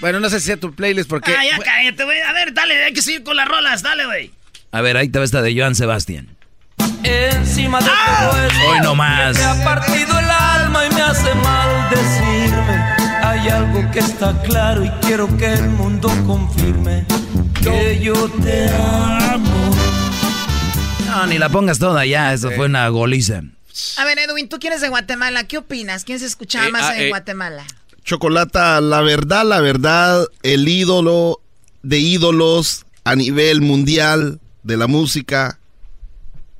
Bueno, no sé si sea tu playlist porque... Ah, ya cállate, güey. A ver, dale, hay que seguir con las rolas. Dale, güey. A ver, ahí te va esta de Joan Sebastián. Encima de todo esto Hoy no más. Me ha partido el alma y me hace mal decirme. Hay algo que está claro y quiero que el mundo confirme. Que yo te amo. No, ni la pongas toda ya. Eso fue una goliza. A ver, Edwin, tú quieres de Guatemala. ¿Qué opinas? ¿Quién se escuchaba Eh, más ah, en eh. Guatemala? Chocolata, la verdad, la verdad, el ídolo de ídolos a nivel mundial de la música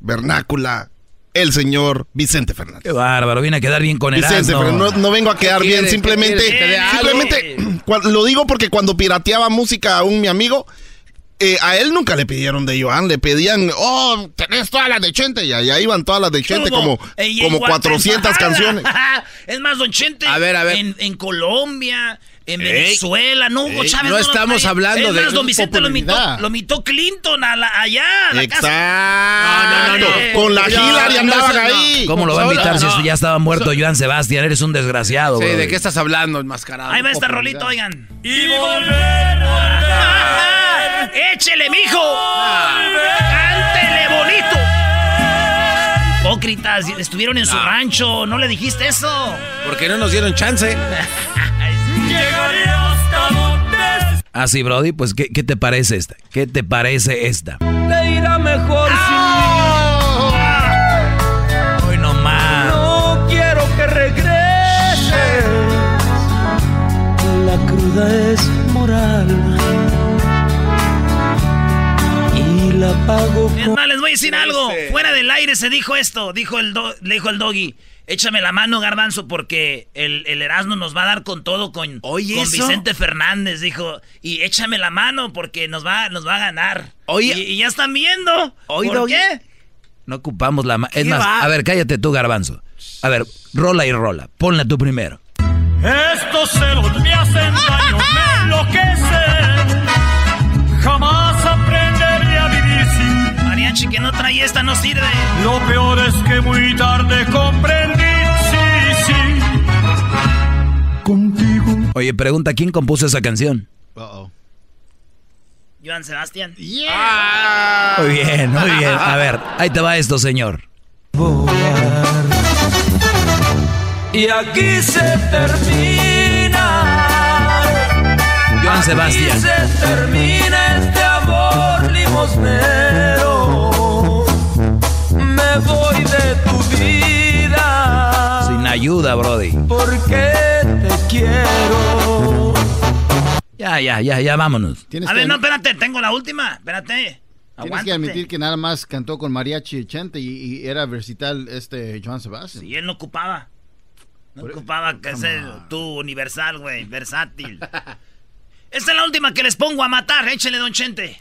vernácula, el señor Vicente Fernández. Qué bárbaro, viene a quedar bien con el Vicente, pero no, no vengo a quedar ¿Qué bien, simplemente, simplemente, lo digo porque cuando pirateaba música a un mi amigo, eh, a él nunca le pidieron de Joan, le pedían, oh, tenés todas las de Chente, y allá iban todas las de Chente, como, Ey, como igual, 400 es- canciones. *laughs* es más, Don Chente. A ver, a ver. En, en Colombia, en Ey. Venezuela, no, Hugo Ey, Chávez. no los estamos hablando es de más, Don Vicente lo popularidad. lo imitó Clinton a la- allá. a la Exacto. casa. No, no, no, Con la Hillary andaban ahí. ¿Cómo lo va a invitar No. si ya estaba muerto Joan Sebastián? Eres un desgraciado, Sí. ¿de qué estás hablando, enmascarado? Ahí va esta rolita, oigan. Y volver, Ah, ¡Échele, mijo! ¡Cántele bonito! Hipócritas, estuvieron en su rancho, ¿no le dijiste eso? ¿Por qué no nos dieron chance? Donde Ah, sí, Brody, pues ¿qué, qué te parece esta? ¿Qué te parece esta? te irá mejor Hoy la pago Es más, les voy a decir algo. Fuera del aire se dijo esto. Dijo el do- le dijo el doggy. Échame la mano, Garbanzo, porque el, el Erasmo nos va a dar con todo con, Oye, con ¿eso? Vicente Fernández, dijo. Y échame la mano porque nos va, nos va a ganar. Oye. Y, y ya están viendo. Oye, ¿Por Doggy. qué? No ocupamos la mano. Es ¿Qué más, va? a ver, cállate tú, Garbanzo. A ver, rola y rola. Ponla tú primero. Estos celos me hacen daño, me enloquecen. Mariachi que no trae esta no sirve. Lo peor es que muy tarde comprendí, sí, sí. Contigo. Oye, pregunta, ¿quién compuso esa canción? Uh-oh. Joan Sebastián. Muy bien, muy bien. A ver, ahí te va esto, señor. Y aquí se termina. Joan Aquí Sebastián. se termina este amor limosnero. Me voy de tu vida. Sin ayuda, Brody. Porque te quiero. Ya, ya, ya, ya, vámonos. A que, ver, no, espérate, tengo la última. Espérate. tienes que Aguántate. admitir que nada más cantó con mariachi chente y, y era versital este Joan Sebastián. Y él no ocupaba. No ocupaba que ser tú universal, güey. Versátil. *laughs* Esta es la última que les pongo a matar. Échale, don Chente.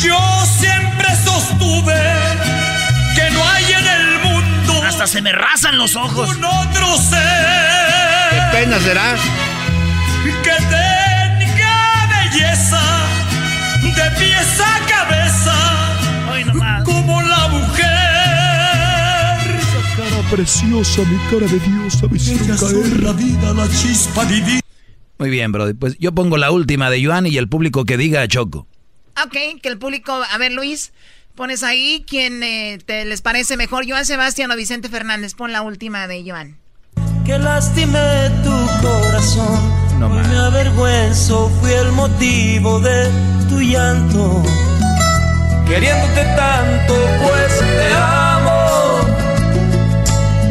Yo siempre sostuve que no hay en el mundo Hasta se me rasan los ojos. un otro ser ¿Qué pena será? que tenga belleza de pies a cabeza Hoy nomás. como la mujer. Cara preciosa, mi cara de diosa, me hicieron caer. la vida, la chispa divina. Muy bien, Brody. Pues yo pongo la última de Joan y el público que diga Choco. Ok, que el público... A ver, Luis, pones ahí quién eh, te les parece mejor, Joan Sebastián o Vicente Fernández. Pon la última de Joan. Que lastime tu corazón. No Hoy me avergüenzo, fui el motivo de tu llanto. Queriéndote tanto, pues te amo.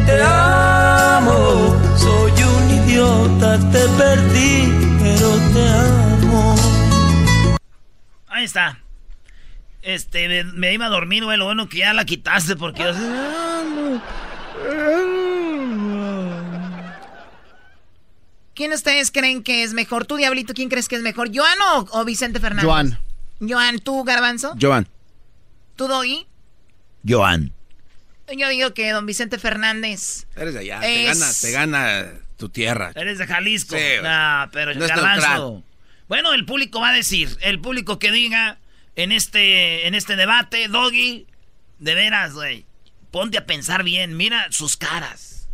Te amo. Soy un idiota, te perdí, pero te amo. Ahí está. Este, me, me iba a dormir, güey. Lo bueno que ya la quitaste porque yo... ¿Quién ustedes creen que es mejor? Tú, Diablito, ¿quién crees que es mejor? ¿Joan o, o Vicente Fernández? Joan. Joan, ¿tú, Garbanzo? Joan. ¿Tú, Doggy? Joan. Yo digo que don Vicente Fernández... Eres de allá, te gana, te gana tu tierra. Eres de Jalisco. Sí. Nah, pero No Garbanzo. Bueno, el público va a decir, el público que diga en este, en este debate, Doggy, de veras, güey, ponte a pensar bien, mira sus caras.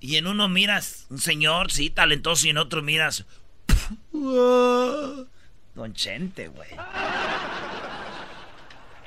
Y en uno miras un señor, sí, talentoso, y en otro miras. *laughs* Don Chente, güey.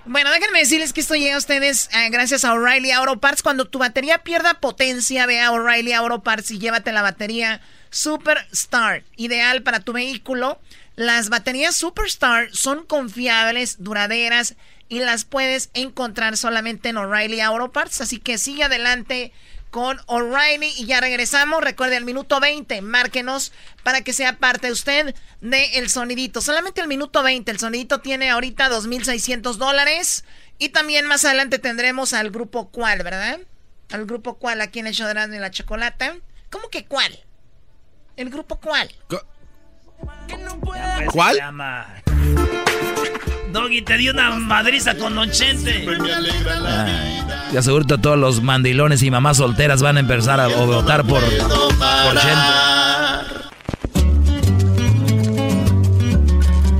Bueno, déjenme decirles que esto llega a ustedes eh, gracias a O'Reilly Auto Parts. Cuando tu batería pierda potencia, ve a O'Reilly Auto Parts y llévate la batería Superstar, ideal para tu vehículo. Las baterías Superstar son confiables, duraderas y las puedes encontrar solamente en O'Reilly Auto Parts. Así que sigue adelante con O'Reilly y ya regresamos. Recuerde el minuto 20, márquenos para que sea parte usted del el sonidito. Solamente el minuto 20, el sonidito tiene ahorita 2.600 dólares y también más adelante tendremos al grupo cuál, ¿verdad? Al grupo cuál aquí en el show de la chocolata. ¿Cómo que cuál? ¿El grupo cuál? ¿Cuál? Doggy te dio una madriza con Don Chente. y aseguro que todos los mandilones y mamás solteras van a empezar a votar por, por Chente.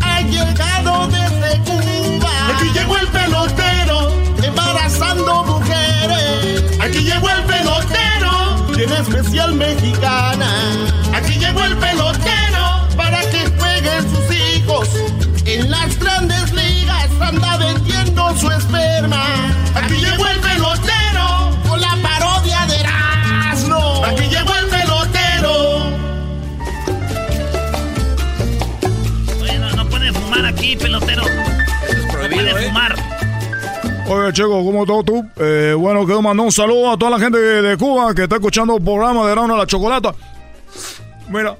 Ha llegado desde Cuba. Aquí llegó el pelotero, embarazando mujeres. Aquí llegó el pelotero, tiene especial mexicana. Aquí llegó el pelotero Oye, chico, ¿cómo estás tú? Eh, bueno, quiero mandar un saludo a toda la gente de, de Cuba que está escuchando el programa de Rano a la Chocolata. Mira,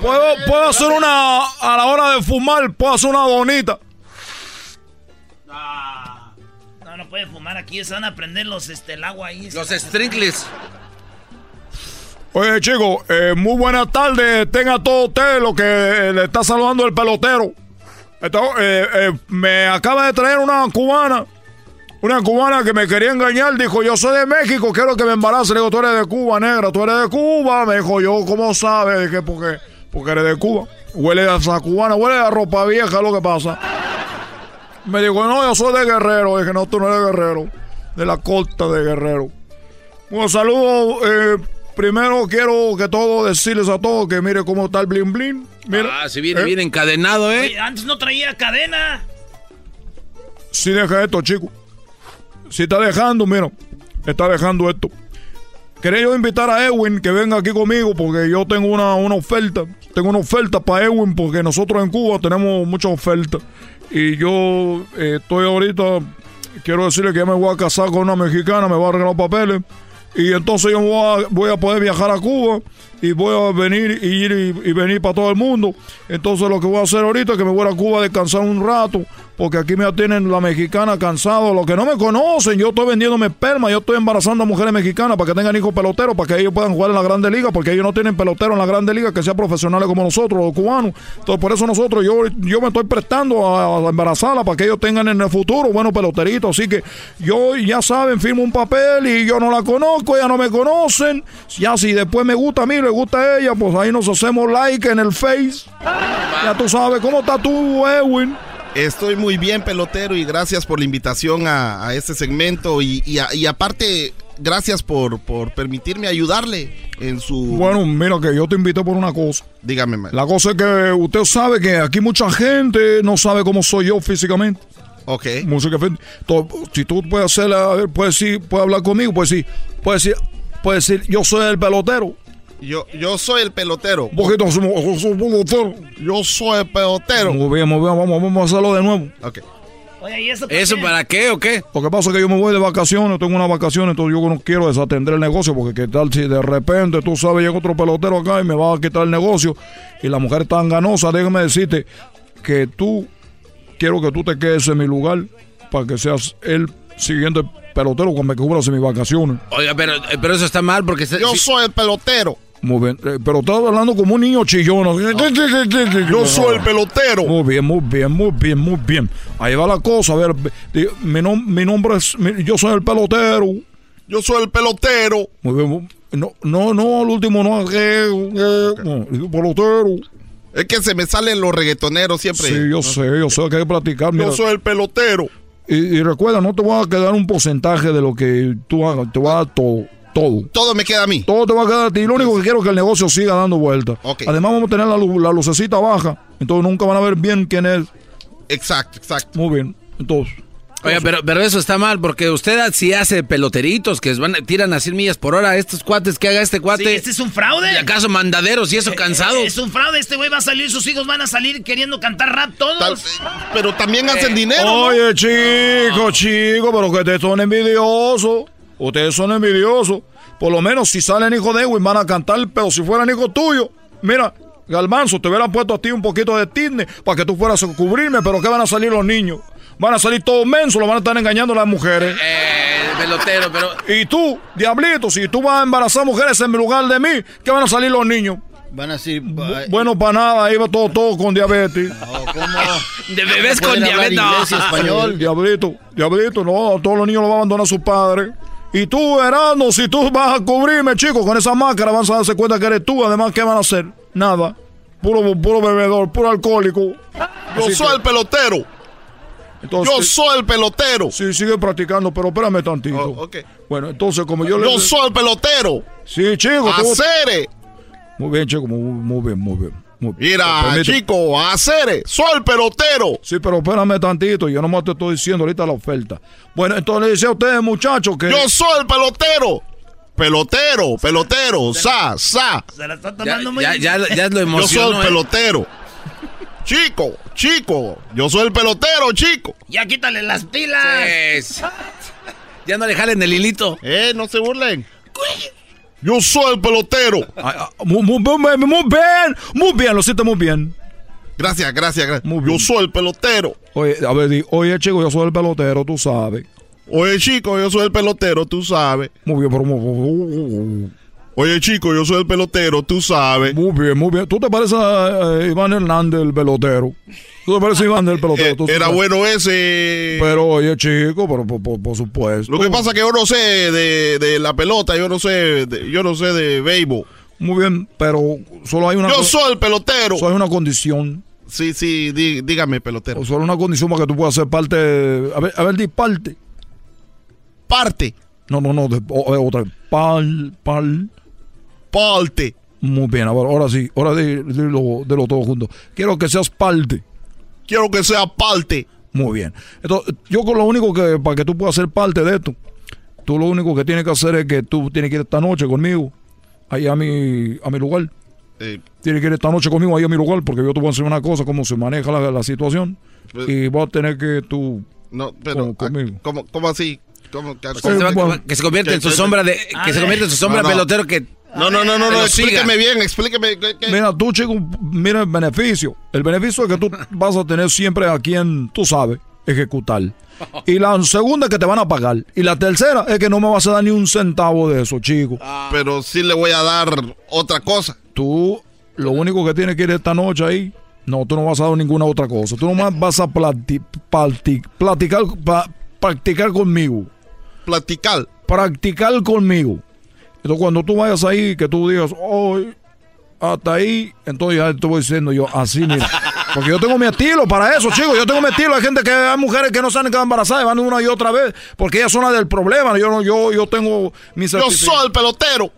puedo, puedo hacer una, a la hora de fumar, puedo hacer una bonita. No, no puede fumar aquí. Se van a prender los, este, el agua ahí. Los sprinkles. Oye, chico, eh, muy buenas tardes. Tenga todo usted lo que le está saludando el pelotero. Eh, eh, me acaba de traer una cubana. Una cubana que me quería engañar. Dijo, yo soy de México, quiero que me embarace. Le digo, tú eres de Cuba, negra, tú eres de Cuba. Me dijo, yo, ¿cómo sabes? que porque, porque eres de Cuba. Huele a esa cubana, huele a ropa vieja, lo que pasa. Me dijo, no, yo soy de Guerrero. Dije, no, tú no eres guerrero. De la costa de Guerrero. Bueno, saludos. eh, primero quiero que todo decirles a todos que mire cómo está el blin blin. Mira, Ah, si viene ¿eh? bien encadenado, ¿eh? Oye, antes no traía cadena. Si deja esto, chico. Si está dejando, mira, está dejando esto. Quería yo invitar a Edwin que venga aquí conmigo porque yo tengo una, una oferta. Tengo una oferta para Edwin porque nosotros en Cuba tenemos muchas ofertas. Y yo eh, estoy ahorita, quiero decirle que ya me voy a casar con una mexicana, me voy a arreglar los papeles. Y entonces yo voy a, voy a poder viajar a Cuba y voy a venir y ir y, venir para todo el mundo. Entonces lo que voy a hacer ahorita es que me voy a Cuba a descansar un rato, porque aquí me tienen la mexicana cansado. Los que no me conocen, yo estoy vendiéndome esperma, yo estoy embarazando a mujeres mexicanas para que tengan hijos peloteros, para que ellos puedan jugar en la Grande Liga, porque ellos no tienen peloteros en la Grande Liga que sean profesionales como nosotros, los cubanos. Entonces por eso nosotros, yo, yo me estoy prestando a, a embarazarla para que ellos tengan en el futuro buenos peloteritos. Así que yo, ya saben, firmo un papel y yo no la conozco, ella no me conocen. Ya si después me gusta a mí, le gusta a ella, pues ahí nos hacemos like en el Face. Ya tú sabes, ¿cómo estás tú, Edwin? Estoy muy bien, pelotero, y gracias por la invitación a, a este segmento. Y, y a- y aparte, gracias por, por permitirme ayudarle en su... Bueno, mira que yo te invité por una cosa. Dígame, man. La cosa es que usted sabe que aquí mucha gente no sabe cómo soy yo físicamente. Ok. Música Si tú puedes hacer, a ver, puedes sí, puedes hablar conmigo, sí, puedes decir, puedes decir, yo soy el pelotero. Yo, yo soy el pelotero. Poquito, somos- somos pelotero. Yo soy el pelotero. Muy bien, muy bien, vamos, vamos a hacerlo de nuevo. Ok. Oye, ¿y eso ¿Eso para qué o qué? Lo que pasa es que yo me voy de vacaciones, tengo unas vacaciones, entonces yo no quiero desatender el negocio, porque qué tal si de repente tú sabes llega otro pelotero acá y me va a quitar el negocio y la mujer tan ganosa, déjame decirte que tú, quiero que tú te quedes en mi lugar para que seas el siguiente pelotero cuando me cubras en mis vacaciones. Oiga, pero, pero eso está mal porque... se- Yo si- soy el pelotero. Muy bien, eh, pero estás hablando como un niño chillón. Yo soy el pelotero. Muy bien, muy bien, muy bien, muy bien. Ahí va la cosa. A ver, mi, nom- mi nombre es. mi- yo soy el pelotero. Yo soy el pelotero. Muy bien. muy- No, no, no, al último no. eh, eh, no, el pelotero. Es que se me salen los reggaetoneros siempre. Sí, yo sé, yo sé que hay que platicar. Mira. Yo soy el pelotero. Y, y recuerda, no te voy a quedar un porcentaje de lo que tú hagas. Te voy a dar todo. Todo. Todo me queda a mí. Todo te va a quedar a ti. Lo único que quiero es que el negocio siga dando vueltas. Además, vamos a tener la, la lucecita baja. Entonces nunca van a ver bien quién es. Exacto, exacto. Muy bien. Entonces. Oiga, pero, pero eso está mal, porque usted sí hace peloteritos que van, tiran a 100 millas por hora. Estos cuates que haga este cuate. Sí, este es un fraude. ¿Y acaso mandaderos y eso cansados? Es un fraude, este güey va a salir, sus hijos van a salir queriendo cantar rap todos. pero también hacen dinero. ¿no? Oye, chico, chico, pero que ustedes son envidiosos. Ustedes son envidiosos. Por lo menos si salen hijos de Edwin van a cantar, pero si fueran hijos tuyos, mira, Galmanzo, te hubieran puesto a ti un poquito de tizne para que tú fueras a cubrirme, pero ¿qué van a salir los niños? Van a salir todos mensos, los van a estar engañando las mujeres. Eh, pelotero, pero. Y tú, diablito, si tú vas a embarazar mujeres en lugar de mí, ¿qué van a salir los niños? Van a decir. Bueno, para nada, ahí va todo, todo con diabetes. *laughs* De bebés con diabetes. no. español. Diablito, diablito, no, todos los niños los van a abandonar a sus padres. Y tú, Erasmo, si tú vas a cubrirme, chico, con esa máscara, van a darse cuenta que eres tú. Además, ¿qué van a hacer? Nada. Puro, puro bebedor, puro alcohólico. Yo Así soy que- el pelotero. entonces- Yo soy el pelotero. Sí, sigue practicando, pero espérame tantito. Bueno, entonces, como yo le. Yo soy el pelotero. Sí, chico. tú- Acere. Muy bien, chico, muy, muy bien, muy bien. Muy. Mira, Permite- chico, acere. Soy el pelotero. Sí, pero espérame tantito, yo nomás te estoy diciendo ahorita la oferta. Bueno, entonces le decía a ustedes, muchachos, que. Yo soy el pelotero. Pelotero, pelotero, sa, sa. Se la está Ya, tomando muy ya, ya, ya lo *laughs* Yo emocionó. soy el ¿eh? pelotero. Chico, chico. Yo soy el pelotero, chico. Ya quítale las pilas. Ya no le jalen el hilito. Eh, no se burlen. Yo soy el pelotero. Ah, ah, Muy, muy, muy, muy bien, muy bien, lo siento muy bien. Gracias, gracias, gracias. Muy bien. Yo soy el pelotero. Oye, a ver, di, oye, chico, yo soy el pelotero, tú sabes. Oye, chico, yo soy el pelotero, tú sabes. Muy bien, pero muy, Oye, chico, yo soy el pelotero, tú sabes. muy bien, muy bien. ¿Tú te pareces a Iván Hernández, el pelotero? ¿Tú te pareces Iván del pelotero? Eh, Tú era sabes. bueno ese. Pero, oye, chico, pero por, por- por supuesto. Lo que pasa es que yo no sé de, de la pelota, yo no sé, de, yo no sé de béisbol. Muy bien, pero solo hay una... Yo soy el pelotero. Solo hay una condición. Sí, sí, dí- dígame, pelotero. O solo una condición para que tú puedas ser parte... A ver, a ver, di parte. Parte. No, no, no, de- o- o- otra vez. Pal, pal. Parte. Muy bien, ahora, ahora sí, ahora di- dilo, dilo todo junto. Quiero que seas parte. Quiero que sea parte. Muy bien. Entonces, yo con lo único que, para que tú puedas ser parte de esto, tú lo único que tienes que hacer es que tú tienes que ir esta noche conmigo, ahí a mi, a mi lugar. Eh, Tienes que ir esta noche conmigo ahí a mi lugar, porque yo te voy a enseñar una cosa, cómo se maneja la, la situación. Pues- y vas a tener que tú... no, pero. Con- conmigo. ah, ¿Cómo, cómo así? ¿Cómo, que- se va- bueno. que se convierte en su sombra de. Que se convierte en su sombra No, no. pelotero que. No, no, no, no, no, explíqueme bien, explíqueme. Mira, tú, chico, mira el beneficio. El beneficio es que tú *laughs* vas a tener siempre a quien, tú sabes, ejecutar. Y la segunda es que te van a pagar. Y la tercera es que no me vas a dar ni un centavo de eso, chico. Pero sí le voy a dar otra cosa. Tú, lo único que tienes que ir esta noche ahí, no, tú no vas a dar ninguna otra cosa. Tú nomás *laughs* vas a plati- plati- platicar, pa- practicar conmigo. Platicar. Practicar conmigo. Entonces, cuando tú vayas ahí, que tú digas, hoy, hasta ahí, entonces ya te voy diciendo yo, así, mira. *laughs* Porque yo tengo mi estilo para eso, chicos. Yo tengo mi estilo. Hay gente que, hay mujeres que no saben quedar embarazadas y van una y otra vez, porque ellas son las del problema. Yo, no- yo, yo tengo mi Yo soy el pelotero.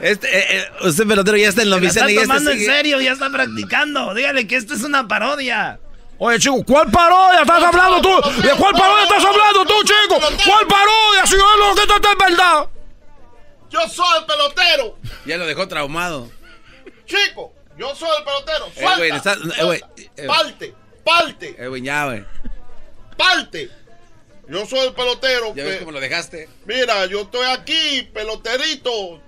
Este, eh, eh, usted pelotero ya está en la Se la está oficina ya está. tomando en serio, ya está practicando. Dígale que esto es una parodia. Oye, chico, ¿cuál parodia estás hablando tú? ¿De cuál parodia estás hablando tú, chico? ¿Cuál parodia? Si yo lo que esto es verdad. Yo soy el pelotero. Ya lo dejó traumado. Chico, yo soy el pelotero. Eh, Suelta, está- eh, güey, eh, Parte, parte, Eh, güey, ya, güey. parte. Yo soy el pelotero. Ya ves cómo lo dejaste. Mira, yo estoy aquí, peloterito.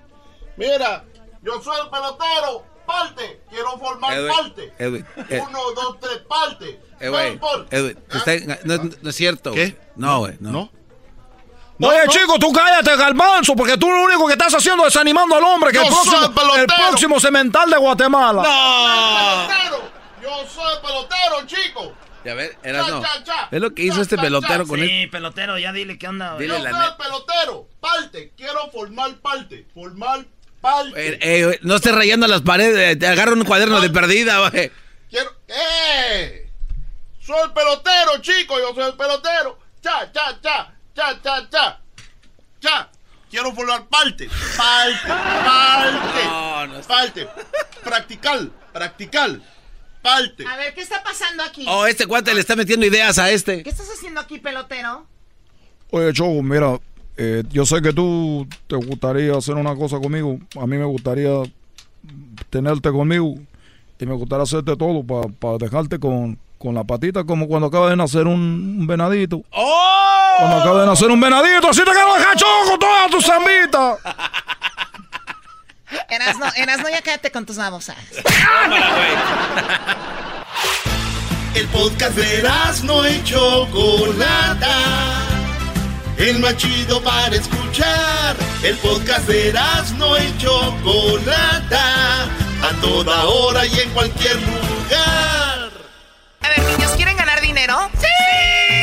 Mira, yo soy el pelotero. Parte. Quiero formar parte. güey, eh. Uno, dos, tres, parte. Eh, te está enga- no, no es cierto. ¿Qué? No, güey, no. ¿No? Oye, no. chico, tú cállate, Galbanzo, porque tú lo único que estás haciendo es animando al hombre que Yo el próximo, el pelotero. el próximo cemental de Guatemala. Pelotero. Yo soy el pelotero, chico. Ya ves, eras no. Cha, cha, cha. ¿Ves lo que hizo Cha, este cha, pelotero cha. con él? Sí, pelotero, ya dile qué onda. güey. Dile Yo la soy pelotero. Parte. Quiero formar parte. Formar parte. Eh, eh, no estés rayando las paredes. Te agarra un cuaderno de perdida, güey. Quiero. ¡Eh! Soy el pelotero, chico. Yo soy el pelotero. cha, cha, cha, cha, cha, cha, cha. Quiero volar parte, parte, parte, No, no está- parte. Practical, practical, parte. A ver, ¿qué está pasando aquí? Oh, este cuate le está metiendo ideas a este. ¿Qué estás haciendo aquí, pelotero? Oye, Choco, mira, eh, yo sé que tú te gustaría hacer una cosa conmigo. A mí me gustaría tenerte conmigo y me gustaría hacerte todo para dejarte con, con la patita como cuando acaba de nacer un, un venadito. ¡Oh! Cuando acaba de nacer un venadito, así te quiero dejar, Choco, toda tu zambita. *laughs* Erasno, Erasno, ya cállate con tus babosas. El podcast de no y Chocolata. El más chido para escuchar. El podcast de no y Chocolata. A toda hora y en cualquier lugar. A ver, niños, ¿quieren ganar dinero? ¡Sí!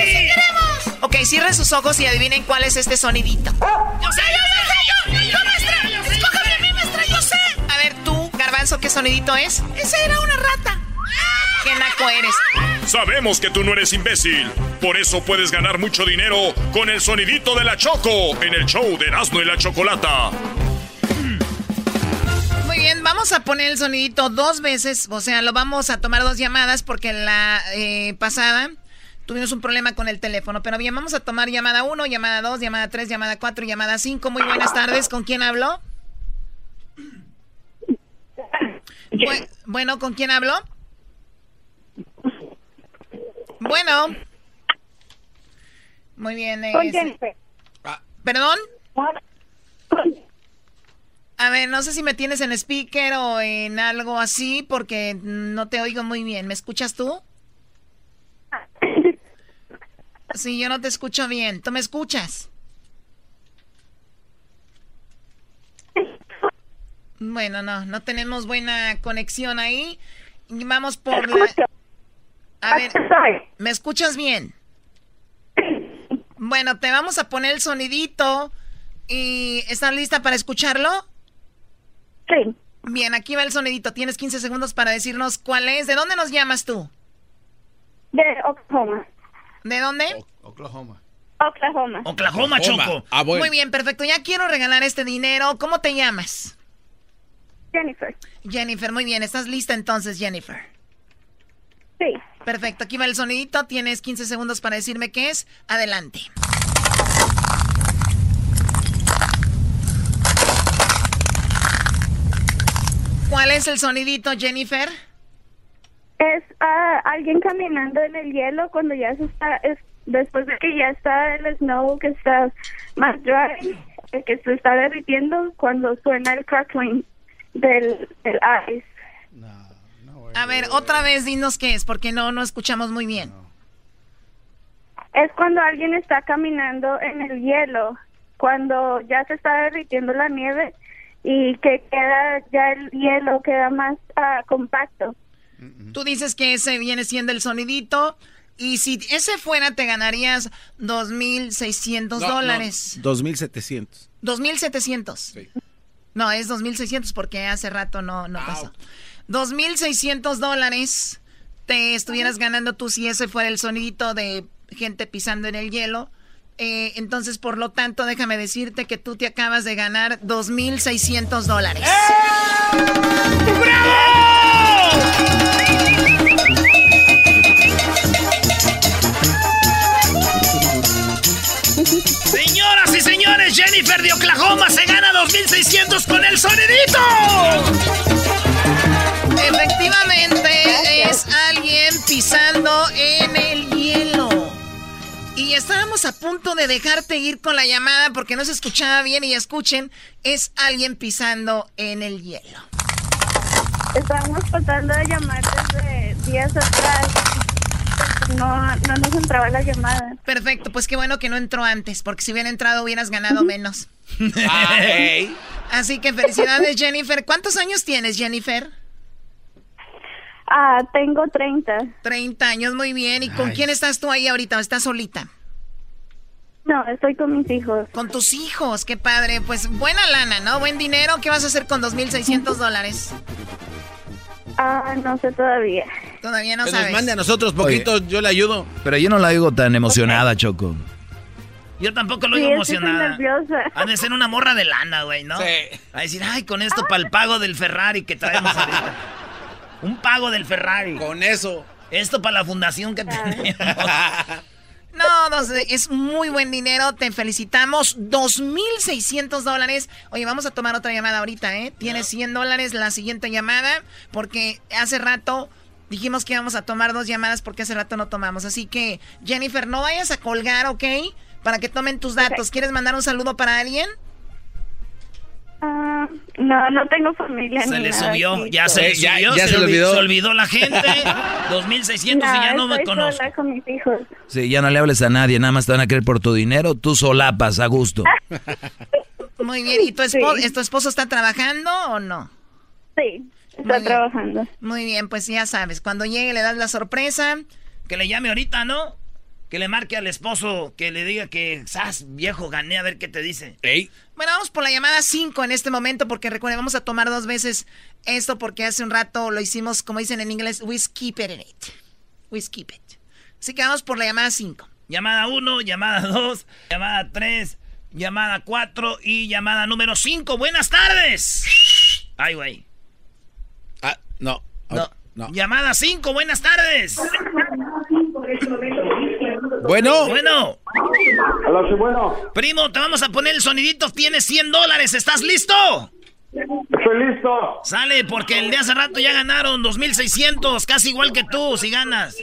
¡Sí queremos! Ok, cierren sus ojos y adivinen cuál es este sonidito. ¡Yo sé, yo sé, yo! ¡Yo, maestra! ¡Escógeme a mí, maestra! ¡Yo sé! A ver, tú, Garbanzo, ¿qué sonidito es? ¡Esa era una rata! ¿Qué naco eres? Sabemos que tú no eres imbécil. Por eso puedes ganar mucho dinero con el sonidito de la Choco en el show de Erasmo y la Chocolata. Muy bien, vamos a poner el sonidito dos veces. O sea, lo vamos a tomar dos llamadas porque la eh, pasada tuvimos un problema con el teléfono. Pero bien, vamos a tomar llamada 1, llamada 2, llamada 3, llamada 4 y llamada 5. Muy buenas tardes. ¿Con quién habló? Bu- bueno, ¿con quién habló? Bueno. Muy bien. eh. Jennifer. ¿Perdón? A ver, no sé si me tienes en speaker o en algo así porque no te oigo muy bien. ¿Me escuchas tú? Sí, yo no te escucho bien. ¿Tú me escuchas? Bueno, no, no tenemos buena conexión ahí. Y Vamos por la... A ver, ¿me escuchas bien? Bueno, te vamos a poner el sonidito. ¿Y estás lista para escucharlo? Sí. Bien, aquí va el sonidito. Tienes 15 segundos para decirnos cuál es. ¿De dónde nos llamas tú? De Oklahoma. ¿De dónde? Oklahoma. Oklahoma. Oklahoma, Choco. Ah, bueno. Muy bien, perfecto. Ya quiero regalar este dinero. ¿Cómo te llamas? Jennifer. Jennifer, muy bien. ¿Estás lista entonces, Jennifer? Sí. Perfecto, aquí va el sonidito. Tienes 15 segundos para decirme qué es. Adelante. ¿Cuál es el sonidito, Jennifer? Es ah, alguien caminando en el hielo cuando ya se está, es, después de que ya está el snow, que está más dry, que se está derritiendo, cuando suena el crackling del, del ice. A ver, otra vez dinos qué es, porque no, no escuchamos muy bien. Es cuando alguien está caminando en el hielo, cuando ya se está derritiendo la nieve y que queda ya el hielo queda más ah, compacto. Tú dices que ese viene siendo el sonidito. Y si ese fuera, te ganarías 2.600 No, dólares. no, 2700. 2.700. No, es 2.600 porque hace rato no, no pasó. 2.600 dólares te estuvieras ganando tú si ese fuera el sonidito de gente pisando en el hielo. Eh, entonces, por lo tanto, déjame decirte que tú te acabas de ganar 2.600 dólares. Señoras y señores, Jennifer de Oklahoma se gana 2.600 con el sonidito. Pisando en el hielo. Y estábamos a punto de dejarte ir con la llamada porque no se escuchaba bien y escuchen, es alguien pisando en el hielo. Estábamos tratando de llamar desde días atrás. No, no nos entraba la llamada. Perfecto, pues qué bueno que no entró antes, porque si hubiera entrado hubieras ganado menos. Así que felicidades Jennifer. ¿Cuántos años tienes Jennifer? Ah, tengo 30. 30 años, muy bien. ¿Y con quién estás tú ahí ahorita? ¿O ¿Estás solita? No, estoy con mis hijos. Con tus hijos, qué padre. Pues buena lana, ¿no? Buen dinero. ¿Qué vas a hacer con 2.600 dólares? Ah, no sé todavía. Todavía no que sabes. nos mande a nosotros poquito, yo le ayudo. Pero yo no la digo tan emocionada, Choco. Yo tampoco lo Sí, digo estoy emocionada. nerviosa. Ha de ser una morra de lana, güey, ¿no? Sí. A decir, ay, con esto para el pago del Ferrari que traemos ahorita. *laughs* Un pago del Ferrari. Con eso. Esto para la fundación que tenemos. *laughs* No, es muy buen dinero, te felicitamos. 2.600 dólares. Oye, vamos a tomar otra llamada ahorita, ¿eh? Tienes 100 dólares la siguiente llamada, porque hace rato dijimos que íbamos a tomar dos llamadas porque hace rato no tomamos. Así que, Jennifer, no vayas a colgar, ¿ok? Para que tomen tus datos. ¿Quieres mandar un saludo para alguien? Ah, no, no tengo familia. Se ni le nada subió, ya se le ya- subió, ya se, se le olvidó. olvidó. Se olvidó la gente. *laughs* 2600 y ya no me conozco. sola con mis hijos. Sí, ya no le hables a nadie, nada más te van a querer por tu dinero, tú solapas a gusto. *laughs* Muy bien. ¿Y tu, espo- ¿tu esposo está trabajando o no? Sí, Muy está bien. trabajando. Muy bien, pues ya sabes, cuando llegue le das la sorpresa. Que le llame ahorita, ¿no? Que le marque al esposo, que le diga que, ¡sas, viejo, gané! A ver qué te dice. Ey. Bueno, vamos por la llamada 5 en este momento porque recuerden, vamos a tomar dos veces esto porque hace un rato lo hicimos, como dicen en inglés, we skip it in it. We skip it. Así que vamos por la llamada 5. Llamada 1, llamada 2, llamada 3, llamada 4 y llamada número 5. ¡Buenas tardes! Ay, güey. Ah, no. No. No. Llamada 5, buenas tardes. Bueno. Bueno. Hola, sí, bueno. Primo, te vamos a poner el sonidito. Tienes 100 dólares. ¿Estás listo? Estoy listo. Sale, porque el de hace rato ya ganaron 2.600, casi igual que tú, si ganas.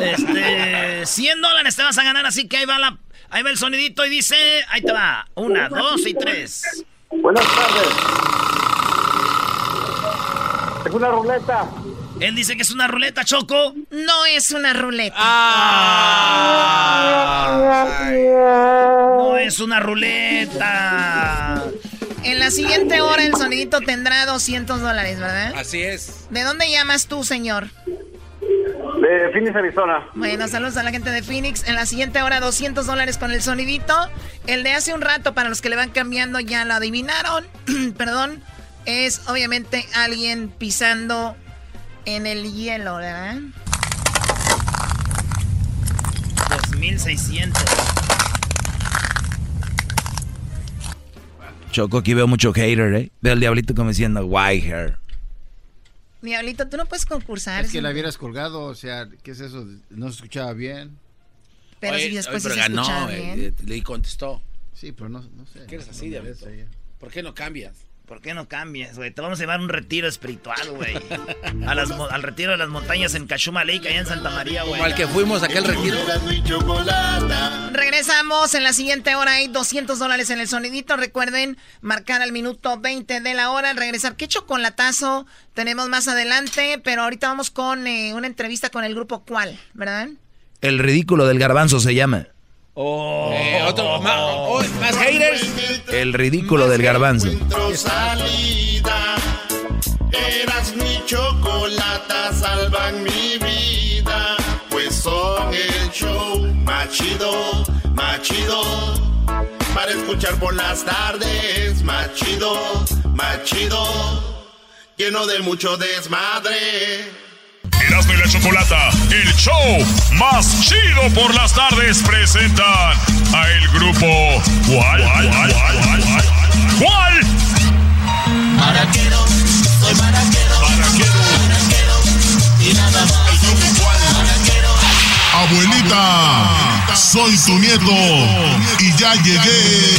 Este, 100 dólares te vas a ganar, así que ahí va, la, ahí va el sonidito y dice, ahí te va, una, dos y tres. Buenas tardes. Es una ruleta. Él dice que es una ruleta, Choco. No es una ruleta. No es una ruleta. En la siguiente hora el sonidito tendrá 200 dólares, ¿verdad? Así es. ¿De dónde llamas tú, señor? De Phoenix, Arizona. Bueno, saludos a la gente de Phoenix. En la siguiente hora, 200 dólares con el sonidito. El de hace un rato, para los que le van cambiando, ya lo adivinaron. *clears throat* Perdón. Es obviamente alguien pisando en el hielo, ¿verdad? 2.600. Choco, aquí veo mucho hater, ¿eh? Veo al diablito como diciendo, why hair. Diablito, tú no puedes concursar. Es que sí. la hubieras colgado, o sea, ¿qué es eso? No se escuchaba bien. Pero Oye, si después oye, pero se escuchaba ganó, bien. eh, Le contestó. Sí, pero no, no sé. ¿Qué eres así, No, diablito? no sé. ¿Por qué no cambias? ¿Por qué no cambias, güey? Te vamos a llevar a un retiro espiritual, güey. *laughs* A las mo- al retiro de las montañas en Cachuma Lake, allá en Santa María, güey. Como al que fuimos a aquel retiro. Regresamos en la siguiente hora. Hay 200 dólares en el sonidito. Recuerden marcar al minuto 20 de la hora. al Regresar. ¿Qué chocolatazo tenemos más adelante? Pero ahorita vamos con eh, una entrevista con el grupo ¿Cuál? ¿Verdad? El ridículo del garbanzo se llama. Oh. Eh, otro, ma- oh, más haters. El ridículo del garbanzo. Salida. Eras mi chocolata, salvan mi vida. Pues son el show más chido, más chido. Para escuchar por las tardes, más chido, más chido. Lleno de mucho desmadre. Erasmo y la Chocolata, el show más chido por las tardes, presentan a el grupo ¿Cuál? ¿Cuál? ¿Cuál? ¿Cuál? ¿Cuál? ¿Cuál? Maraquero, soy maraquero. Maraquero. Y nada más. El grupo cual. Maraquero. Abuelita, soy tu nieto y ya llegué.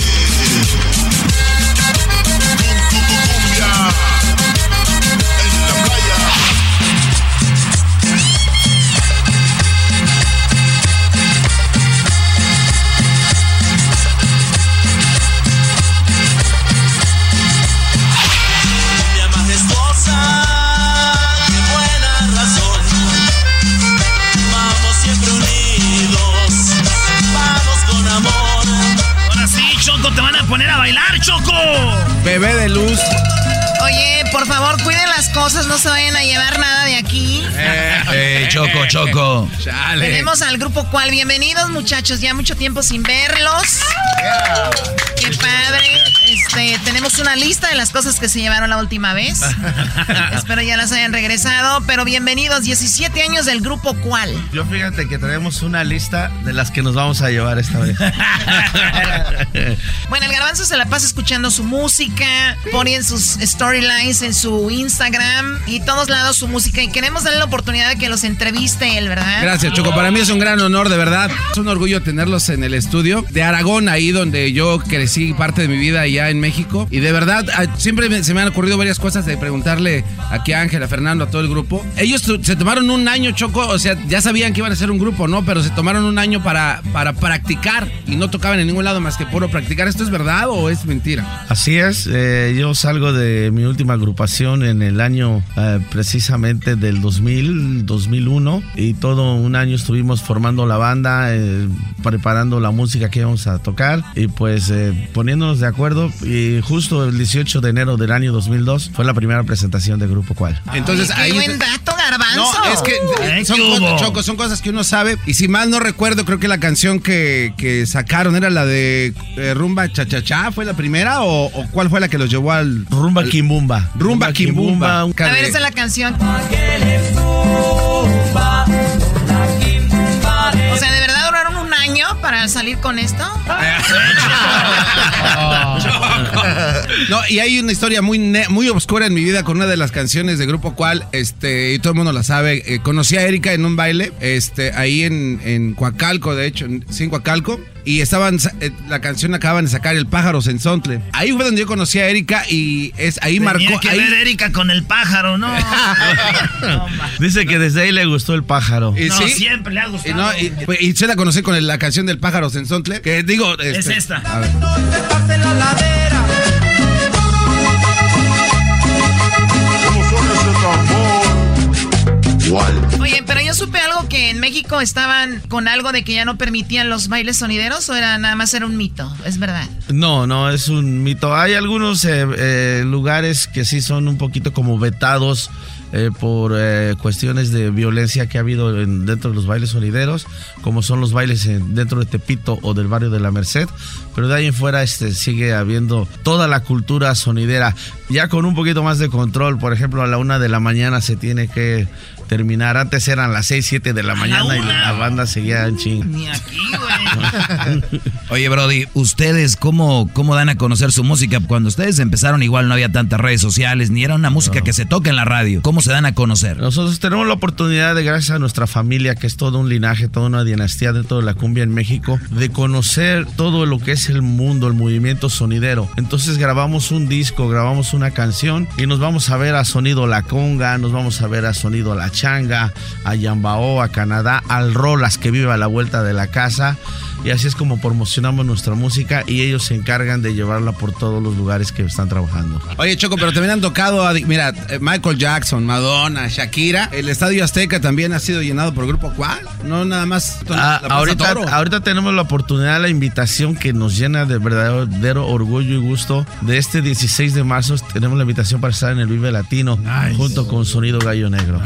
Bebé de luz. Oye, por favor, cuiden las cosas. No se vayan a llevar nada de aquí. Eh, Choco, Choco. Chale. Tenemos al grupo ¿Cuál? Bienvenidos, muchachos. Ya mucho tiempo sin verlos. Qué padre. Este, tenemos una lista de las cosas que se llevaron la última vez. *laughs* Espero ya las hayan regresado. Pero bienvenidos, 17 años del grupo ¿Cuál? Yo fíjate que tenemos una lista de las que nos vamos a llevar esta vez. *laughs* bueno, el garbanzo se la pasa escuchando su música, pone sus storylines en su Instagram y todos lados su música. Y queremos darle la oportunidad de que los entreviste él, ¿verdad? Gracias, Choco. Para mí es un gran honor, de verdad. Es un orgullo tenerlos en el estudio de Aragón, ahí donde yo crecí parte de mi vida allá en México. Y de verdad, ah, siempre se me han ocurrido varias cosas de preguntarle aquí a Ángel, a Fernando, a todo el grupo. Ellos se tomaron un año, Choco, o sea, ya sabían que iban a ser un grupo, ¿no? Pero se tomaron un año para, para practicar y no tocaban en ningún lado más que puro practicar. ¿Esto es verdad o es mentira? Así es, eh, yo salgo de mi última agrupación en el año eh, precisamente del 2000, 2001 y todo un año estuvimos formando la banda, eh, preparando la música que íbamos a tocar y pues poniéndonos de acuerdo y justo el 18 de enero del año 2002 fue la primera presentación de Grupo Cual. Entonces Ay, qué buen dato, garbanzo. No, es que son, cosas, son cosas que uno sabe y si mal no recuerdo creo que la canción que, que sacaron era la de Rumba Cha Cha Cha, ¿fue la primera o, cuál fue la que los llevó al Rumba Kimbumba? Rumba Kimbumba. A ver, esa es la canción. O sea, año para salir con esto? *laughs* no, y hay una historia muy, muy oscura en mi vida con una de las canciones de Grupo Cual, este, y todo el mundo la sabe. Eh, conocí a Erika en un baile, este, ahí en, en Coacalco, de hecho, en, sí, Coacalco y estaban eh, la canción acaban de sacar el pájaro Sensontle. Ahí fue donde yo conocí a Erika y es ahí marcó que ahí... ver Erika con el pájaro, no. *laughs* Dice que desde ahí le gustó el pájaro. ¿Y no, siempre le ha gustado. Y, se la conocí con la canción del pájaro Sensontle, que digo, es este, esta. A ver. Oye, pero supe algo que en México estaban con algo de que ya no permitían los bailes sonideros o era nada más era un mito, es verdad. No, no es un mito. Hay algunos eh, eh, lugares que sí son un poquito como vetados eh, por cuestiones de violencia que ha habido dentro de los bailes sonideros, como son los bailes dentro de Tepito o del barrio de la Merced, pero de ahí en fuera este, sigue habiendo toda la cultura sonidera, ya con un poquito más de control, por ejemplo a la una de la mañana se tiene que terminar. Antes eran las 6, 7 de la mañana y la banda seguía en ching. Ni aquí, güey. *laughs* Oye, Brody, ¿ustedes cómo, cómo dan a conocer su música? Cuando ustedes empezaron igual no había tantas redes sociales, ni era una música que se toca en la radio. ¿Cómo se dan a conocer? Nosotros tenemos la oportunidad de, gracias a nuestra familia, que es todo un linaje, toda una dinastía dentro de la cumbia en México, de conocer todo lo que es el mundo, el movimiento sonidero. Entonces grabamos un disco, grabamos una canción y nos vamos a ver a Sonido La Conga, nos vamos a ver a Sonido La Changa, a Yambao, a Canadá, al Rolas que vive a la vuelta de la casa y así es como promocionamos nuestra música y ellos se encargan de llevarla por todos los lugares que están trabajando. Oye, Choco, pero también han tocado, mira, eh, Michael Jackson, Madonna, Shakira. El Estadio Azteca también ha sido llenado por el grupo ¿Cuál? No nada más. Ah, ahorita, ahorita tenemos la oportunidad, la invitación que nos llena de verdadero orgullo y gusto. De este 16 de marzo tenemos la invitación para estar en el Vive Latino junto con Sonido Gallo Negro.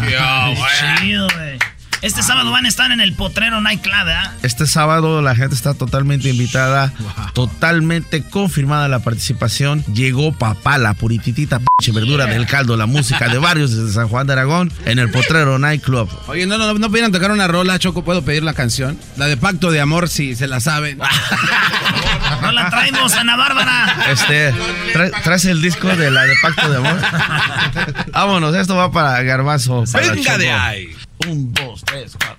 Este sábado van a estar en el Potrero Nightclub, ¿eh? Este sábado la gente está totalmente invitada, totalmente confirmada la participación. Llegó papá, la purititita pinche verdura del caldo, la música de varios desde San Juan de Aragón en el Potrero Nightclub. Oye, no, no, no pudieran tocar una rola, Choco, ¿puedo pedir la canción? La de Pacto de Amor, si se la saben. *laughs* no la traemos, Ana Bárbara. Este, traes el disco de la de Pacto de Amor. *laughs* Vámonos, esto va para Garbazo. Venga de ahí. Un, dos, tres, cuatro.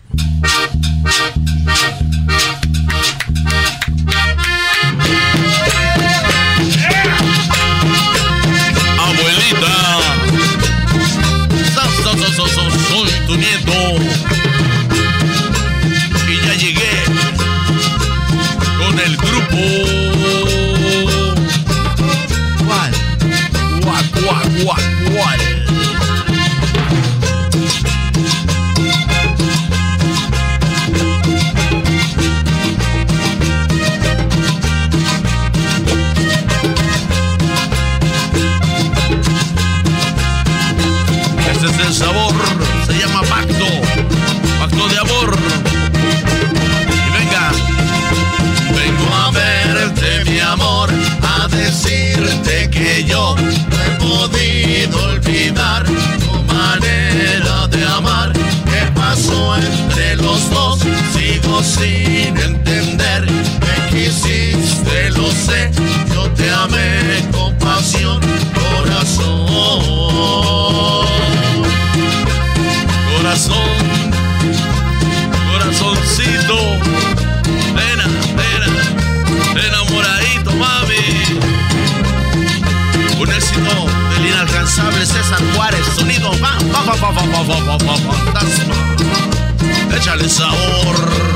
Sin entender. Me quisiste, lo sé. Yo te amé con pasión, corazón. Corazón, corazoncito. Pena, pena, enamoradito, mami. Un éxito del inalcanzable César Juárez. Sonido, va, va, va, va, va, va, va, va, va, fantasma. Échale sabor.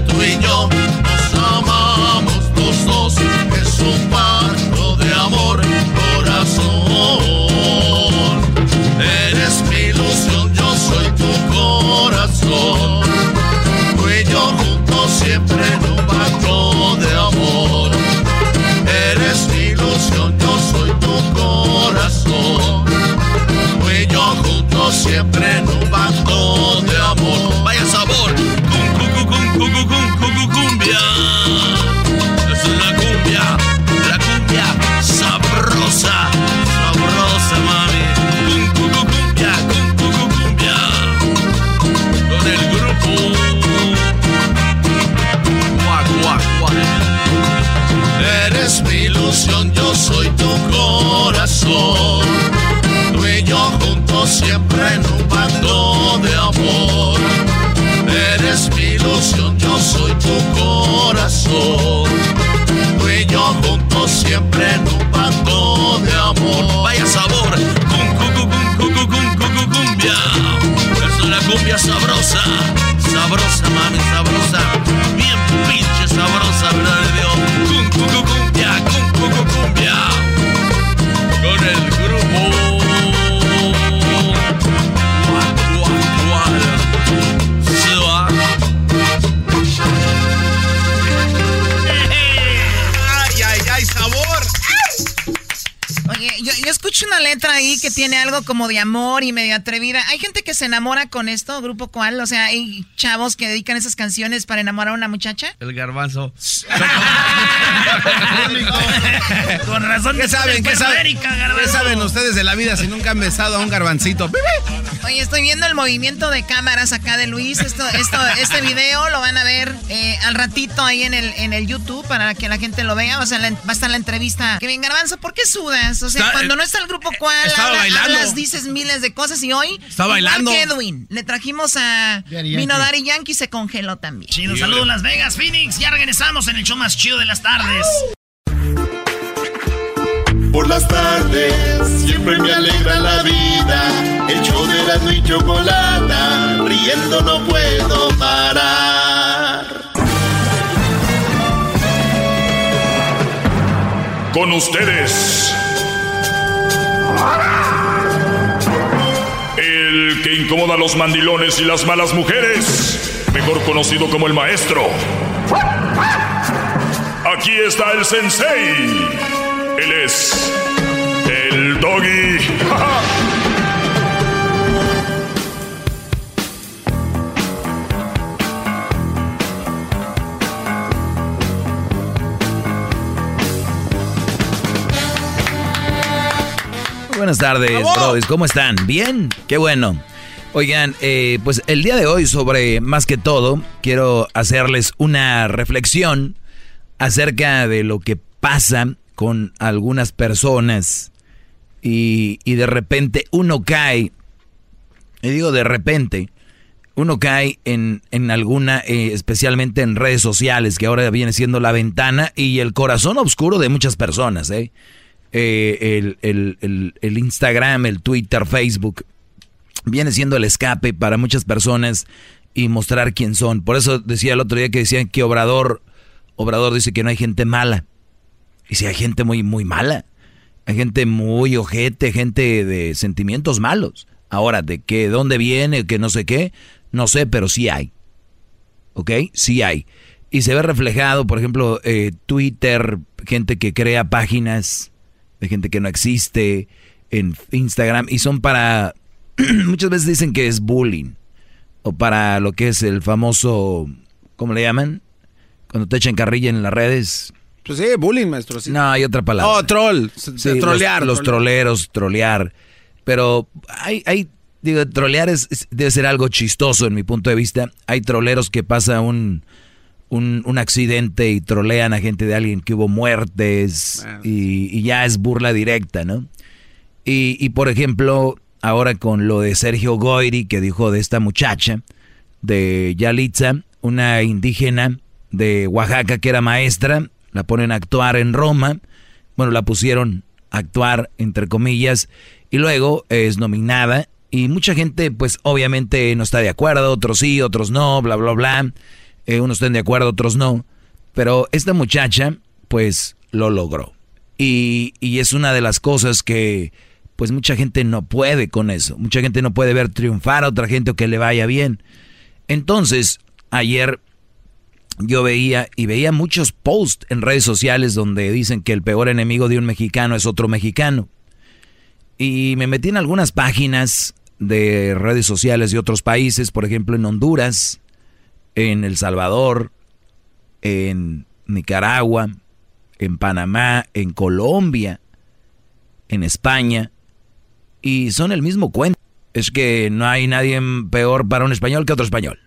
Tú y yo. Que tiene algo como de amor y medio atrevida. Hay gente que se enamora con esto, grupo cual, o sea, hay chavos que dedican esas canciones para enamorar a una muchacha. El garbanzo. *laughs* Con razón ¿Qué que saben? ¿Qué ¿Qué saben? ¿Qué saben ustedes de la vida si nunca han besado a un garbancito? Oye, estoy viendo el movimiento de cámaras acá de Luis. Esto, esto, este video lo van a ver eh, al ratito ahí en el, en el YouTube para que la gente lo vea. O sea, la- va a estar la entrevista. Kevin Garbanzo, ¿por qué sudas? O sea, Está- cuando no está el grupo cual, bailando. hablas, dices miles de cosas y hoy. Está igual bailando. que Edwin. Le trajimos a Vino Yankee. Daddy Yankee se congeló también. Chido, saludos Las Vegas, Phoenix. Ya regresamos en el show más chido de las tardes. Por las tardes siempre me alegra la vida. El show de la y chocolata, riendo no puedo parar. Con ustedes. Que incomoda a los mandilones y las malas mujeres. Mejor conocido como el maestro. Aquí está el sensei. Él es el doggy. Buenas tardes, brodis. ¿Cómo están? ¿Bien? Qué bueno. Oigan, eh, pues el día de hoy sobre más que todo quiero hacerles una reflexión acerca de lo que pasa con algunas personas y, y de repente uno cae, y digo de repente, uno cae en, en alguna, eh, especialmente en redes sociales, que ahora viene siendo la ventana y el corazón oscuro de muchas personas, ¿eh? Eh, el, el- el- el Instagram, el Twitter, Facebook, viene siendo el escape para muchas personas y mostrar quién son. Por eso decía el otro día que decían que Obrador, Obrador dice que no hay gente mala. Y si hay gente muy, muy mala. Hay gente muy ojete, gente de sentimientos malos. Ahora, de qué, dónde viene, que no sé qué, no sé, pero sí hay. ¿Ok? Sí hay. Y se ve reflejado, por ejemplo, eh, Twitter, gente que crea páginas de gente que no existe en Instagram y son para, *clears throat* muchas veces dicen que es bullying o para lo que es el famoso, ¿cómo le llaman? Cuando te echan carrilla en las redes. Pues sí, bullying, maestro. No, hay otra palabra. Oh, troll. trolear. Los, troleros, trolear. Pero hay, hay digo, trolear es, debe ser algo chistoso en mi punto de vista. Hay troleros que pasa un, un, accidente y trolean a gente de alguien que hubo muertes y, ya es burla directa, ¿no? Y, y, por ejemplo, ahora con lo de Sergio Goyri que dijo de esta muchacha, de Yalitza, una indígena de Oaxaca que era maestra, la ponen a actuar en Roma, bueno, la pusieron a actuar entre comillas, y luego es nominada y mucha gente pues obviamente no está de acuerdo, otros sí, otros no, bla, bla, bla. Eh, unos estén de acuerdo, otros no. Pero esta muchacha, pues, lo logró. Y, y, es una de las cosas que, pues, mucha gente no puede con eso. Mucha gente no puede ver triunfar a otra gente o que le vaya bien. Entonces, ayer yo veía y veía muchos posts en redes sociales donde dicen que el peor enemigo de un mexicano es otro mexicano. Y me metí en algunas páginas de redes sociales de otros países, por ejemplo en Honduras, en El Salvador, en Nicaragua, en Panamá, en Colombia, en España, y son el mismo cuento. Es que no hay nadie peor para un español que otro español.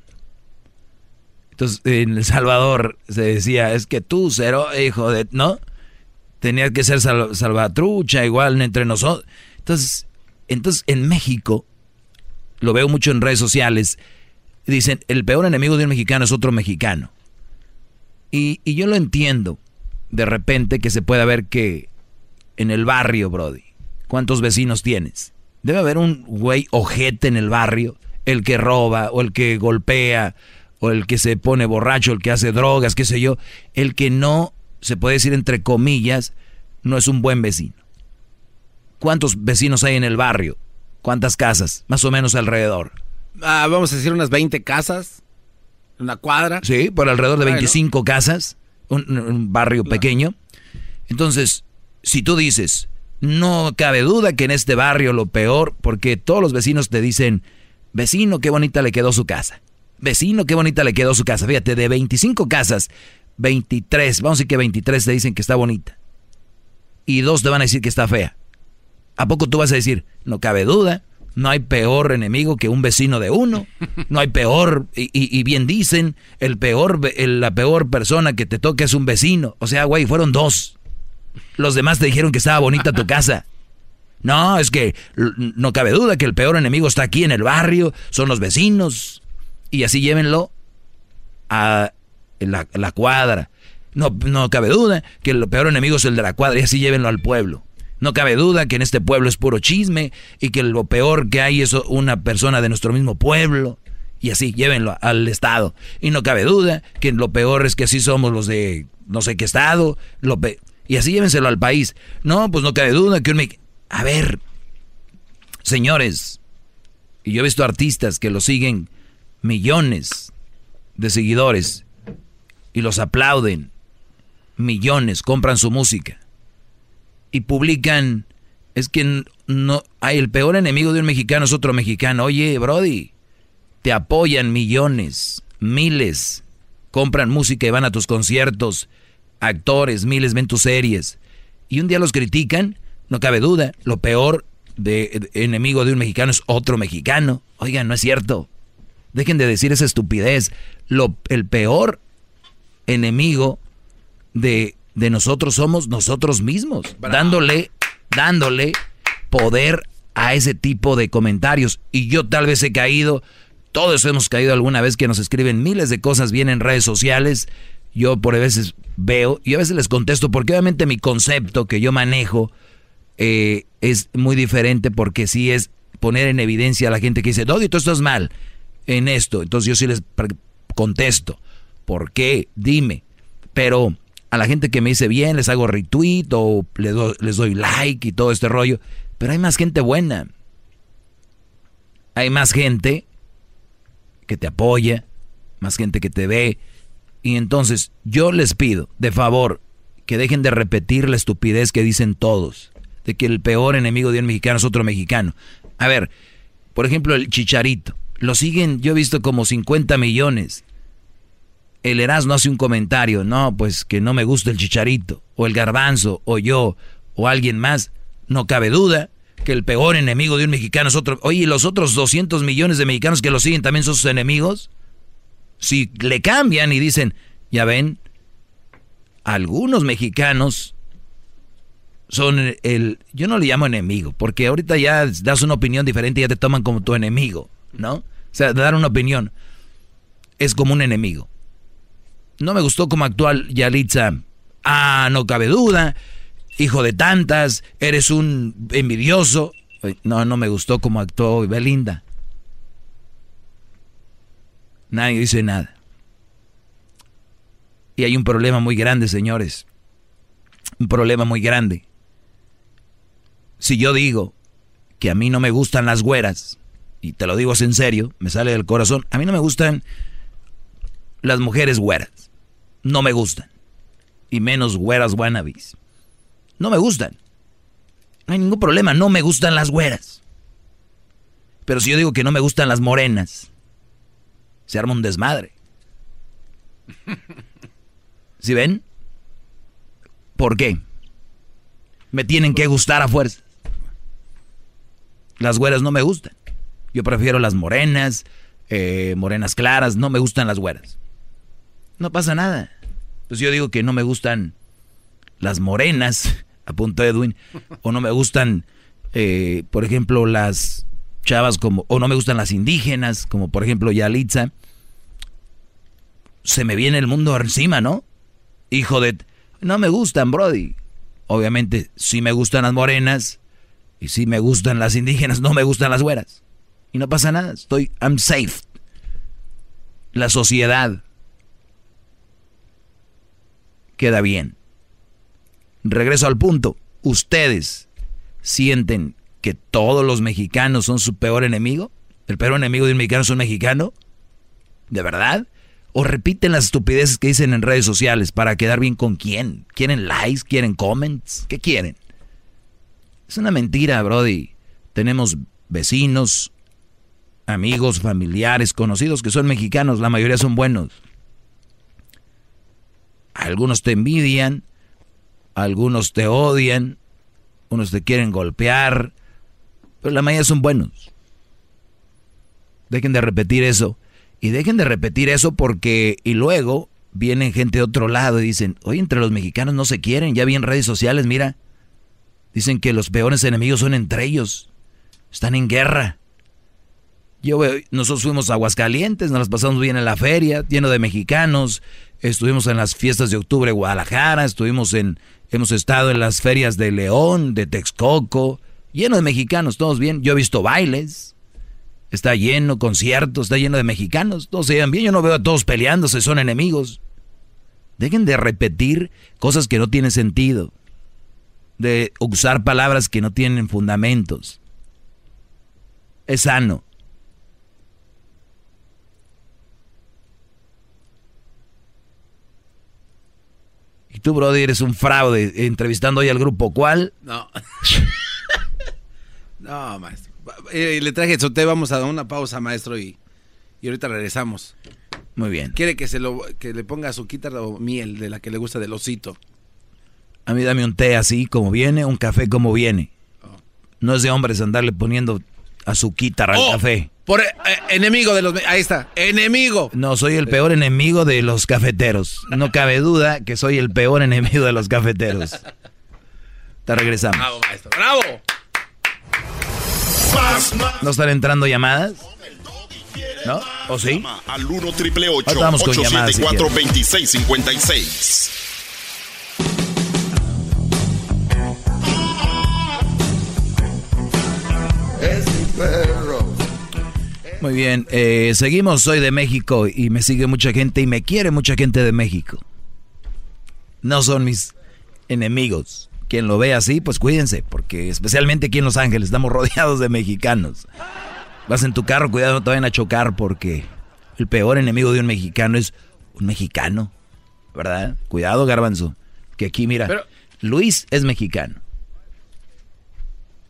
Entonces, en El Salvador se decía, es que tú, cero, hijo de... ¿No? Tenías que ser salvatrucha, igual entre nosotros. Entonces, entonces, en México, lo veo mucho en redes sociales, dicen, el peor enemigo de un mexicano es otro mexicano. Y, yo lo entiendo, de repente, que se pueda ver que en el barrio, Brody, ¿cuántos vecinos tienes? Debe haber un güey ojete en el barrio, el que roba, o el que golpea, o el que se pone borracho, el que hace drogas, qué sé yo, el que no, se puede decir entre comillas, no es un buen vecino. ¿Cuántos vecinos hay en el barrio? ¿Cuántas casas? Más o menos alrededor. Ah, vamos a decir unas 20 casas, una cuadra. Sí, por alrededor de 25 casas, un, barrio pequeño. Entonces, si tú dices, no cabe duda que en este barrio lo peor, porque todos los vecinos te dicen, vecino, qué bonita le quedó su casa. Vecino, qué bonita le quedó su casa. Fíjate, de 25 casas, 23, vamos a decir que 23 te dicen que está bonita. Y dos te van a decir que está fea. ¿A poco tú vas a decir, no cabe duda? No hay peor enemigo que un vecino de uno. No hay peor, y, bien dicen, el peor, la peor persona que te toque es un vecino. O sea, güey, fueron dos. Los demás te dijeron que estaba bonita tu casa. No, es que no cabe duda que el peor enemigo está aquí en el barrio, son los vecinos. Y así llévenlo a la, la cuadra. No, no cabe duda que el peor enemigo es el de la cuadra y así llévenlo al pueblo. No cabe duda que en este pueblo es puro chisme y que lo peor que hay es una persona de nuestro mismo pueblo. Y así, llévenlo al Estado. Y no cabe duda que lo peor es que así somos los de no sé qué Estado. Lo y así llévenselo al país. No, pues no cabe duda que un... A ver, señores, y yo he visto artistas que lo siguen millones de seguidores y los aplauden. Millones compran su música y publican, es que no hay el peor enemigo de un mexicano es otro mexicano. Oye, Brody, te apoyan millones, miles, compran música y van a tus conciertos, actores, miles ven tus series. Y un día los critican, no cabe duda, lo peor de, enemigo de un mexicano es otro mexicano. Oigan, no es cierto. Dejen de decir esa estupidez. Lo, el peor enemigo de de nosotros somos nosotros mismos, dándole, dándole poder a ese tipo de comentarios. Y yo tal vez he caído, todos hemos caído alguna vez que nos escriben miles de cosas bien en redes sociales. Yo por veces veo y a veces les contesto porque obviamente mi concepto que yo manejo eh, es muy diferente porque sí es poner en evidencia a la gente que dice, Dodi, tú estás mal. en esto. Entonces yo sí les contesto. ¿Por qué? Dime. Pero a la gente que me dice bien, les hago retweet o les, les doy like y todo este rollo. Pero hay más gente buena. Hay más gente que te apoya, más gente que te ve. Y entonces yo les pido, de favor, que dejen de repetir la estupidez que dicen todos, de que el peor enemigo de un mexicano es otro mexicano. A ver, por ejemplo, el chicharito. Lo siguen, yo he visto como 50 millones. El Erasmo hace un comentario, no, pues que no me gusta el chicharito, o el garbanzo, o yo, o alguien más. No cabe duda que el peor enemigo de un mexicano es otro. Oye, ¿y los otros 200 millones de mexicanos que lo siguen también son sus enemigos? Si le cambian y dicen, ya ven, algunos mexicanos son el, yo no le llamo enemigo, porque ahorita ya das una opinión diferente y ya te toman como tu enemigo, ¿no? O sea, dar una opinión es como un enemigo. No me gustó como actual Yalitza. Ah, no cabe duda. Hijo de tantas, eres un envidioso. No, no me gustó como actuó Belinda. Nadie dice nada. Y hay un problema muy grande, señores. Un problema muy grande. Si yo digo que a mí no me gustan las güeras, y te lo digo en serio, me sale del corazón, a mí no me gustan las mujeres güeras. No me gustan. Y menos güeras wannabes. No me gustan. No hay ningún problema, no me gustan las güeras. Pero si yo digo que no me gustan las morenas, se arma un desmadre. ¿Sí ven? ¿Por qué? Me tienen que gustar a fuerza. Las güeras no me gustan. Yo prefiero las morenas, eh, morenas claras, no me gustan las güeras. No pasa nada. Pues yo digo que no me gustan las morenas, *laughs* apuntó Edwin, o no me gustan, eh, por ejemplo, las chavas como, o no me gustan las indígenas, como por ejemplo Yalitza se me viene el mundo encima, ¿no? Hijo de... No me gustan, Brody. Obviamente, sí me gustan las morenas y sí me gustan las indígenas, no me gustan las güeras. Y no pasa nada, estoy... I'm safe. La sociedad queda bien. Regreso al punto. Ustedes sienten que todos los mexicanos son su peor enemigo. ¿El peor enemigo de un mexicano es un mexicano? ¿De verdad? o repiten las estupideces que dicen en redes sociales para quedar bien con quién. ¿Quieren likes? ¿Quieren comments? ¿Qué quieren? Es una mentira, Brody. Tenemos vecinos, amigos, familiares, conocidos que son mexicanos, la mayoría son buenos. Algunos te envidian, algunos te odian, unos te quieren golpear, pero la mayoría son buenos. Dejen de repetir eso. Y dejen de repetir eso porque, y luego vienen gente de otro lado y dicen, oye, entre los mexicanos no se quieren, ya vi en redes sociales, mira, dicen que los peores enemigos son entre ellos, están en guerra. Yo, nosotros fuimos a Aguascalientes, nos las pasamos bien en la feria, lleno de mexicanos, estuvimos en las fiestas de octubre en Guadalajara, estuvimos en, hemos estado en las ferias de León, de Texcoco, lleno de mexicanos, todos bien, yo he visto bailes, Está lleno, conciertos, está lleno de mexicanos. Todos se llevan bien. Yo no veo a todos peleándose, son enemigos. Dejen de repetir cosas que no tienen sentido. De usar palabras que no tienen fundamentos. Es sano. Y tú, brother, eres un fraude entrevistando hoy al grupo. ¿Cuál? No. *laughs* no, maestro. Eh, le traje soté, vamos a dar una pausa, maestro, y, y ahorita regresamos. Muy bien. ¿Quiere que se lo que le ponga azuquita o miel de la que le gusta del osito? A mí dame un té así como viene, un café como viene. Oh. No es de hombres andarle poniendo azuquita al oh, café. Por eh, enemigo de los ahí está, enemigo. No, soy el peor enemigo de los cafeteros. No cabe duda que soy el peor enemigo de los cafeteros. *laughs* Te regresamos. Bravo, maestro. Bravo. ¿No están entrando llamadas? ¿No? ¿O sí? Al 1 triple 874 2656. Muy Muy bien, eh, seguimos, soy de México y me sigue mucha gente y me quiere mucha gente de México. No son mis enemigos. Quien lo ve así, pues cuídense, porque especialmente aquí en Los Ángeles estamos *laughs* rodeados de mexicanos. Vas en tu carro, cuidado, no te vayan a chocar porque el peor enemigo de un mexicano es un mexicano, ¿verdad? Cuidado, garbanzo, que aquí mira, Luis es mexicano.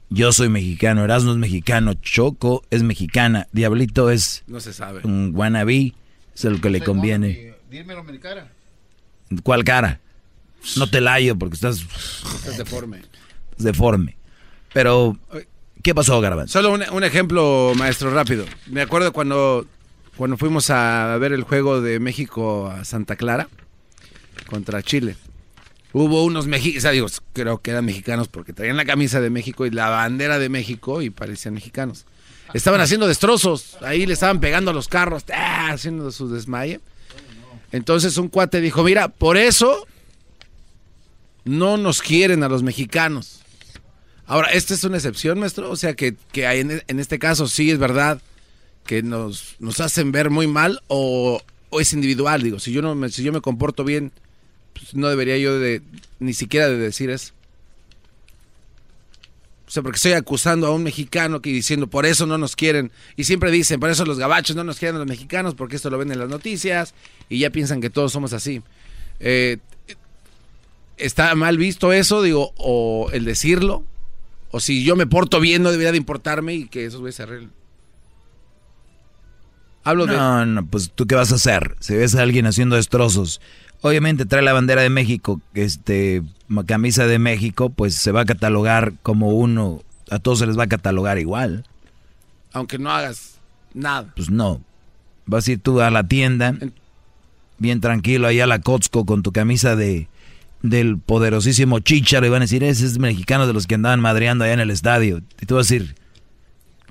Yo soy mexicano, Erasmo es mexicano, Choco es mexicana, Diablito es No se sabe. un wannabe, es el que le conviene. Dímelo mi cara. ¿Cuál cara? No te layo porque estás Estás deforme. deforme. Pero, ¿qué pasó, Garbanzo? Solo un, un ejemplo, maestro, rápido. Me acuerdo cuando, cuando fuimos a ver el juego de México a Santa Clara contra Chile. Hubo unos mexicanos, digo, creo que eran mexicanos porque traían la camisa de México y la bandera de México y parecían mexicanos. Estaban haciendo destrozos, ahí le estaban pegando a los carros, ¡ah! haciendo su desmaye. Entonces un cuate dijo, mira, por eso no nos quieren a los mexicanos. Ahora, ¿esta es una excepción, maestro? O sea, que, que hay en, en este caso sí es verdad que nos, nos hacen ver muy mal o, o es individual. Digo, si yo, no me, si yo me comporto bien, pues no debería yo de ni siquiera de decir eso. O sea, porque estoy acusando a un mexicano que diciendo por eso no nos quieren. Y siempre dicen, por eso los gabachos no nos quieren a los mexicanos, porque esto lo ven en las noticias y ya piensan que todos somos así. Eh, ¿Está mal visto eso, digo, o el decirlo? O si yo me porto bien, no debería de importarme y que esos güeyes se arreglen. Hablo de... No, no, pues tú qué vas a hacer si ves a alguien haciendo destrozos. Obviamente trae la bandera de México, este, camisa de México, pues se va a catalogar como uno, a todos se les va a catalogar igual. Aunque no hagas nada. Pues no. Vas a ir tú a la tienda, bien tranquilo, allá a la Costco con tu camisa de del poderosísimo Chicharo y van a decir, ese es mexicano de los que andaban madreando allá en el estadio. Y tú vas a decir,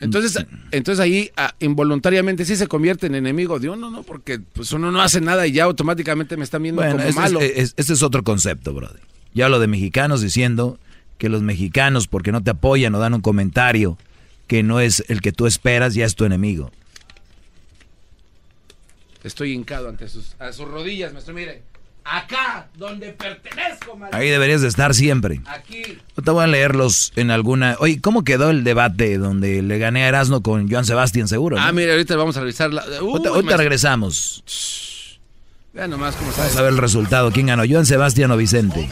Entonces, entonces ahí ah, involuntariamente sí se convierte en enemigo de uno, ¿no? Porque pues uno no hace nada y ya automáticamente me están viendo Bueno, como ese es, malo. es- ese es otro concepto, brother. Ya hablo de mexicanos diciendo que los mexicanos, porque no te apoyan o dan un comentario que no es el que tú esperas, ya es tu enemigo. Estoy hincado ante sus, a sus rodillas, maestro. Mire, acá donde pertenezco, maldito. Ahí deberías de estar siempre. Aquí. Yo te voy a leerlos en alguna... Oye, ¿cómo quedó el debate donde le gané a Erasmo con Joan Sebastián seguro? Ah, no? mire, ahorita vamos a revisar la. Uy, ahorita regresamos. Vean nomás cómo Vamos a ver el resultado. ¿Quién ganó? ¿Joan Sebastián o Vicente?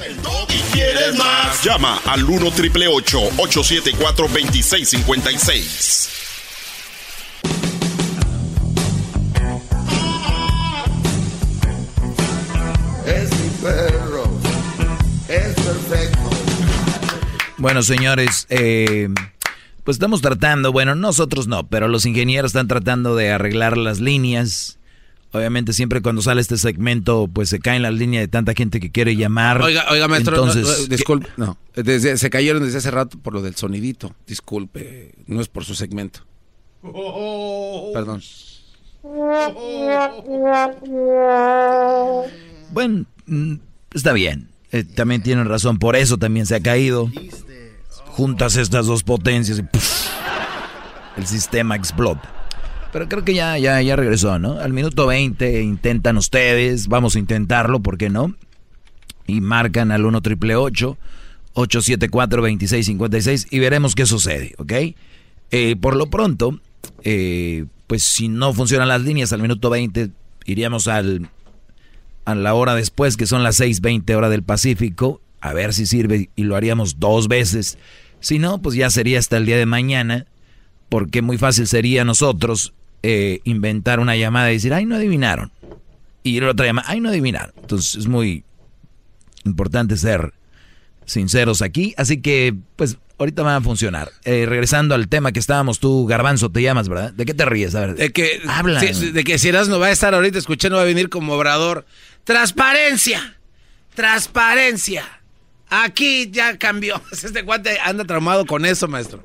¿Quieres más? Llama al 1 triple 874 2656. Bueno, señores, eh, pues estamos tratando, bueno, nosotros no, pero los ingenieros están tratando de arreglar las líneas. Obviamente siempre cuando sale este segmento, pues se caen las líneas de tanta gente que quiere llamar. Oiga, oiga, maestro, Entonces, no, disculpe. No, desde- se cayeron desde hace rato por lo del sonidito. Disculpe, no es por su segmento. Perdón. Bueno, mm, está bien. Eh, también tienen razón, por eso también se ha caído. Juntas estas dos potencias y el sistema explota. Pero creo que ya, ya, ya regresó, ¿no? Al minuto 20 intentan ustedes, vamos a intentarlo, ¿por qué no? Y marcan al 1 triple 874 2656 y veremos qué sucede, ¿ok? Eh, por lo pronto, eh, pues si no funcionan las líneas al minuto 20, iríamos al, a la hora después, que son las 6.20 hora del Pacífico, a ver si sirve y lo haríamos dos veces. Si no, pues ya sería hasta el día de mañana, porque muy fácil sería nosotros eh, inventar una llamada y decir, ay, no adivinaron. Y la otra llamada, ay, no adivinaron. Entonces es muy importante ser sinceros aquí, así que pues ahorita van a funcionar. Eh, regresando al tema que estábamos, tú, Garbanzo, te llamas, ¿verdad? ¿De qué te ríes? A ver. De que, Habla. si- de que si no va a estar ahorita escuchando, va a venir como obrador. ¡Transparencia! ¡Transparencia! Aquí ya cambió. *laughs* Este guante anda traumado con eso, maestro.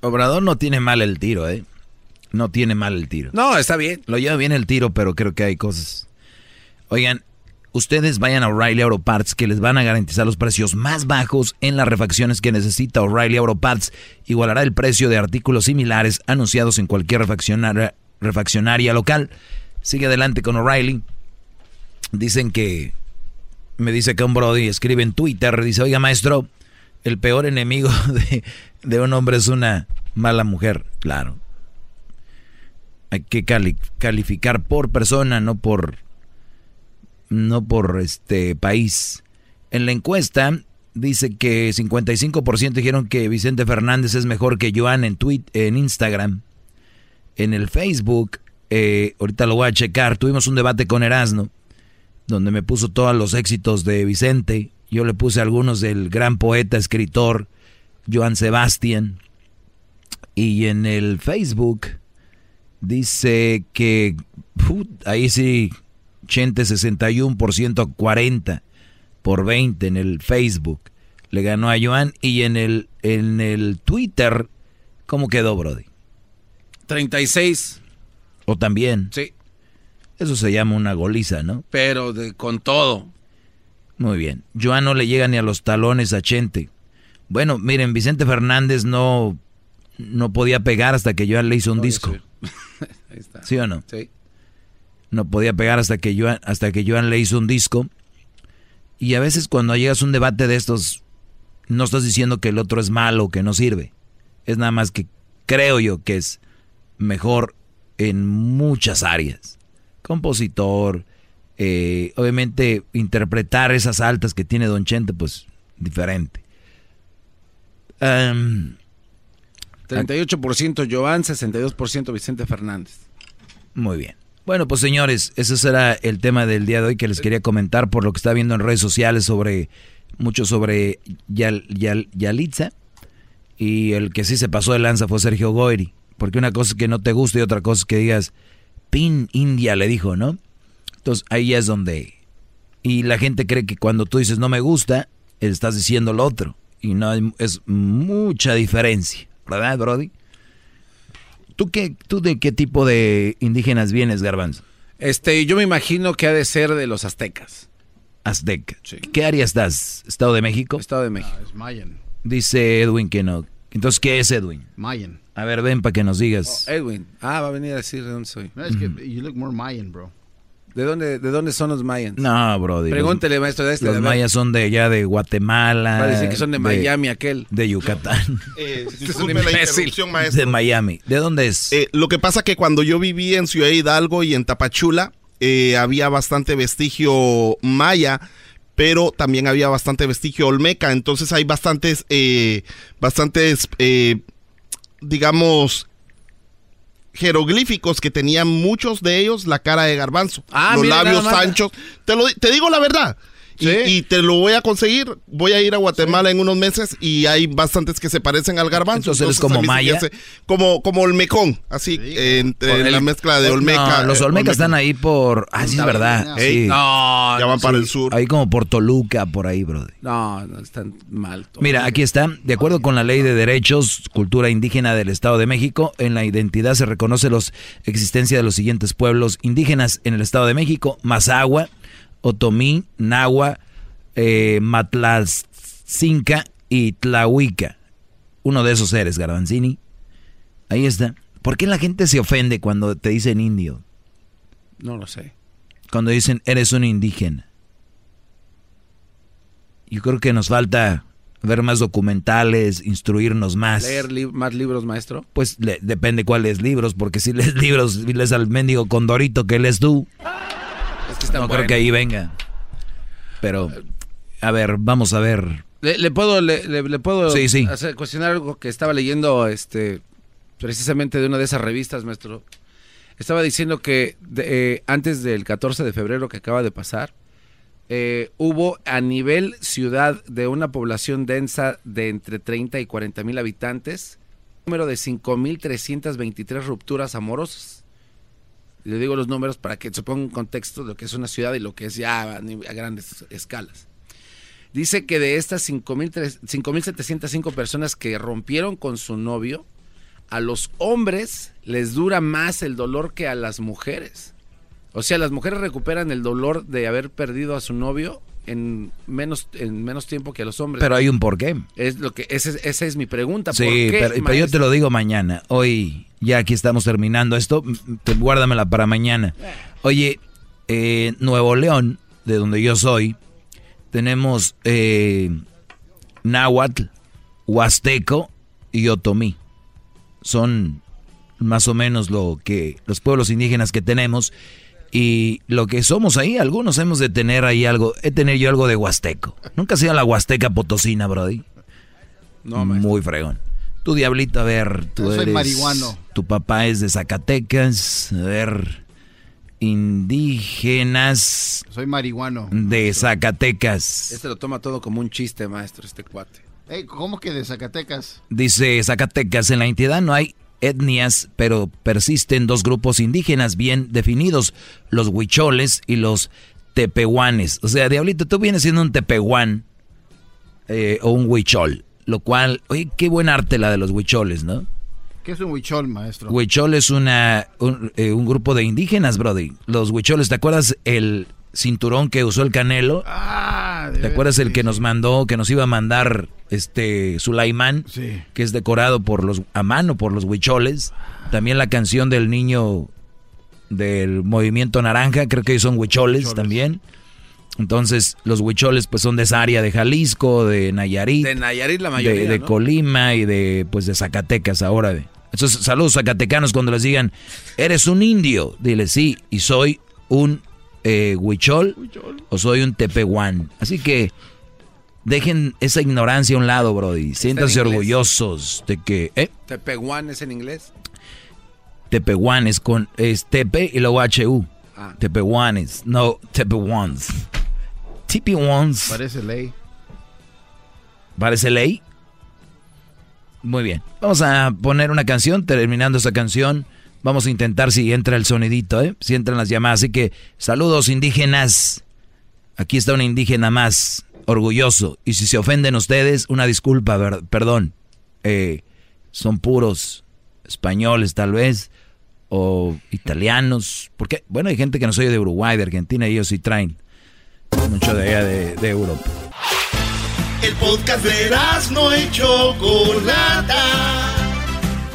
Obrador no tiene mal el tiro, ¿eh? No tiene mal el tiro. No, está bien. Lo lleva bien el tiro, pero creo que hay cosas. Oigan, ustedes vayan a O'Reilly Auto Parts que les van a garantizar los precios más bajos en las refacciones que necesita O'Reilly Auto Parts. Igualará el precio de artículos similares anunciados en cualquier refaccionaria, refaccionaria local. Sigue adelante con O'Reilly. Dicen que me dice que un Brody escribe en Twitter, dice, oiga maestro, el peor enemigo *laughs* de, un hombre es una mala mujer. Claro. Hay que calificar por persona, no por no por este país. En la encuesta dice que 55% dijeron que Vicente Fernández es mejor que Joan en tweet, en Instagram. En el Facebook, eh, ahorita lo voy a checar, tuvimos un debate con Erasno, donde me puso todos los éxitos de Vicente. Yo le puse algunos del gran poeta, escritor, Joan Sebastián. Y en el Facebook dice que ahí sí Chente 61% 40 por 20 en el Facebook. Le ganó a Joan y en el, en el Twitter, ¿cómo quedó, Brody? 36. ¿O también? Sí. Eso se llama una goliza, ¿no? Pero de, con todo. Muy bien. Joan no le llega ni a los talones a Chente. Bueno, miren, Vicente Fernández no, no podía pegar hasta que Joan le hizo un disco. *laughs* Ahí está. ¿Sí o no? Sí no podía pegar hasta que Joan, hasta que Joan le hizo un disco. Y a veces cuando llegas a un debate de estos, no estás diciendo que el otro es malo, que no sirve. Es nada más que creo yo que es mejor en muchas áreas. Compositor, eh, obviamente interpretar esas altas que tiene Don Chente, pues diferente. 38% Joan, 62% Vicente Fernández. Muy bien. Bueno, pues señores, ese será el tema del día de hoy que les quería comentar por lo que está viendo en redes sociales sobre mucho sobre Yal, Yalitza y el que sí se pasó de lanza fue Sergio Goyri, porque una cosa es que no te gusta y otra cosa es que digas Pin India le dijo, ¿no? Entonces ahí ya es donde y la gente cree que cuando tú dices no me gusta, estás diciendo lo otro y no es mucha diferencia, ¿verdad, Brody? ¿Tú, qué, ¿Tú de qué tipo de indígenas vienes, Garbanzo? Este, yo me imagino que ha de ser de los aztecas. Azteca. ¿Qué área estás? ¿Estado de México? Estado de México. es Mayan. Dice Edwin que no. Entonces, ¿qué es Edwin? Mayan. A ver, ven para que nos digas. Oh, Edwin. Ah, va a venir a decir de dónde soy. No, es que you look more Mayan, bro. ¿De dónde, ¿De dónde son los mayas? No, bro. Pregúntele, maestro, de este. Los mayas son de allá de Guatemala. Va a decir que son de Miami, aquel. De Yucatán. *laughs* Eh, *laughs* disculpe la interrupción, maestro. De Miami. ¿De dónde es? Eh, lo que pasa que cuando yo viví en Ciudad Hidalgo y en Tapachula, eh, había bastante vestigio maya, pero también había bastante vestigio olmeca. Entonces hay bastantes, eh, bastantes, eh, digamos, jeroglíficos que tenían muchos de ellos la cara de garbanzo. Ah, los mira, labios anchos. Te, lo, te digo la verdad. Y, y te lo voy a conseguir. Voy a ir a Guatemala en unos meses y hay bastantes que se parecen al garbanzo. Entonces eres como maya. hace como, como olmecón, así, eh, entre El- la mezcla de olmeca. No, los eh, olmecas están ahí por. Ah, sí, es verdad. Ey, Sí. No, ya van no, para sí. el sur. Ahí como por Toluca, por ahí, brother. No, no, están mal. Mira, aquí está. De acuerdo con la Ley de Derechos, Cultura Indígena del Estado de México, en la identidad se reconoce la existencia de los siguientes pueblos indígenas en el Estado de México: Mazahua, Otomí, Nahua, eh, Matlazinca y Tlahuica. Uno de esos eres, Garbanzini. Ahí está. ¿Por qué la gente se ofende cuando te dicen indio? No lo sé. Cuando dicen eres un indígena. Yo creo que nos falta ver más documentales, instruirnos más. Leer li- más libros, maestro. Pues le- depende cuáles libros, porque si lees *laughs* libros, lees al mendigo Condorito que lees tú, Es no creo que ahí venga. Pero, a ver, vamos a ver. ¿Le, le puedo, le, le- le puedo Sí, sí. hacer- cuestionar algo que estaba leyendo este, precisamente de una de esas revistas, maestro? Estaba diciendo que de- eh, antes del 14 de febrero que acaba de pasar, eh, hubo a nivel ciudad de una población densa de entre 30 y 40 mil habitantes, número de 5.323 rupturas amorosas. Le digo los números para que se ponga en contexto de lo que es una ciudad y lo que es ya a, a grandes escalas. Dice que de estas 5.300 5.705 personas que rompieron con su novio, a los hombres les dura más el dolor que a las mujeres. O sea, las mujeres recuperan el dolor de haber perdido a su novio en menos en menos tiempo que los hombres. Pero hay un porqué. Es lo que ese, esa es mi pregunta. Sí, ¿Por qué, pero, pero yo te lo digo mañana. Hoy ya aquí estamos terminando esto. te- Guárdamela para mañana. Oye, eh, Nuevo León, de donde yo soy, tenemos eh, náhuatl, huasteco y otomí. Son más o menos lo que los pueblos indígenas que tenemos y lo que somos ahí. Algunos hemos de tener ahí algo. He tener yo algo de huasteco. Nunca has ido a la huasteca potosina, Brody. No, Muy fregón. Tu diablito, a ver, tú Yo soy eres... marihuano. Tu papá es de Zacatecas, a ver... Indígenas Soy marihuano. de Zacatecas. Este lo toma todo como un chiste, maestro, este cuate. ¿Cómo que de Zacatecas? Dice Zacatecas, en la entidad no hay etnias, pero persisten dos grupos indígenas bien definidos, los huicholes y los tepehuanes. O sea, Diablito, tú vienes siendo un tepehuán eh, o un huichol, lo cual, oye, qué buen arte la de los huicholes, ¿no? ¿Qué es un huichol, maestro? Huichol es una, un, eh, un grupo de indígenas, Brody. Los huicholes, ¿te acuerdas el cinturón que usó el Canelo? Ah, ¿Te acuerdas el que nos mandó, que nos iba a mandar este Sulaimán? Sí. Que es decorado por los, a mano por los huicholes. También la canción del niño del movimiento naranja, creo que son huicholes, también. Entonces, los huicholes pues son de esa área de Jalisco, de Nayarit. De Nayarit la mayoría, de, de ¿no? Colima y de pues de Zacatecas ahora. de- Entonces, saludos zacatecanos cuando les digan, eres un indio. Dile, sí, y soy un eh, huichol o soy un tepehuán. Así que dejen esa ignorancia a un lado, Brody. Siéntanse orgullosos de que... ¿eh? Tepehuán es en inglés. Tepehuanes con es tepe y luego HU. Ah. Tepehuanes, no tepehuans. Tepehuans. Parece ley. ¿Parece ley? Muy bien. Vamos a poner una canción. Terminando esa canción, vamos a intentar si entra el sonidito, ¿eh? Si entran las llamadas. Así que, saludos indígenas. Aquí está un indígena más, orgulloso. Y si se ofenden ustedes, una disculpa, perdón. Eh, son puros españoles, tal vez, o italianos. Porque, bueno, hay gente que nos oye de Uruguay, de Argentina, y ellos sí traen mucho de allá de, Europa. El podcast de no y Chocolata.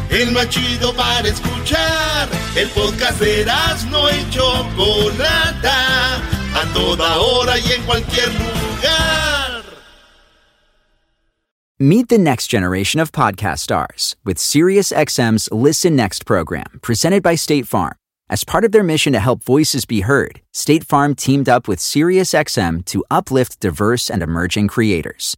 El más chido para escuchar. El podcast de no y Chocolata. A toda hora y en cualquier lugar. Meet the next generation of podcast stars with SiriusXM's Listen Next program, presented by State Farm. As part of their mission to help voices be heard, State Farm teamed up with SiriusXM to uplift diverse and emerging creators.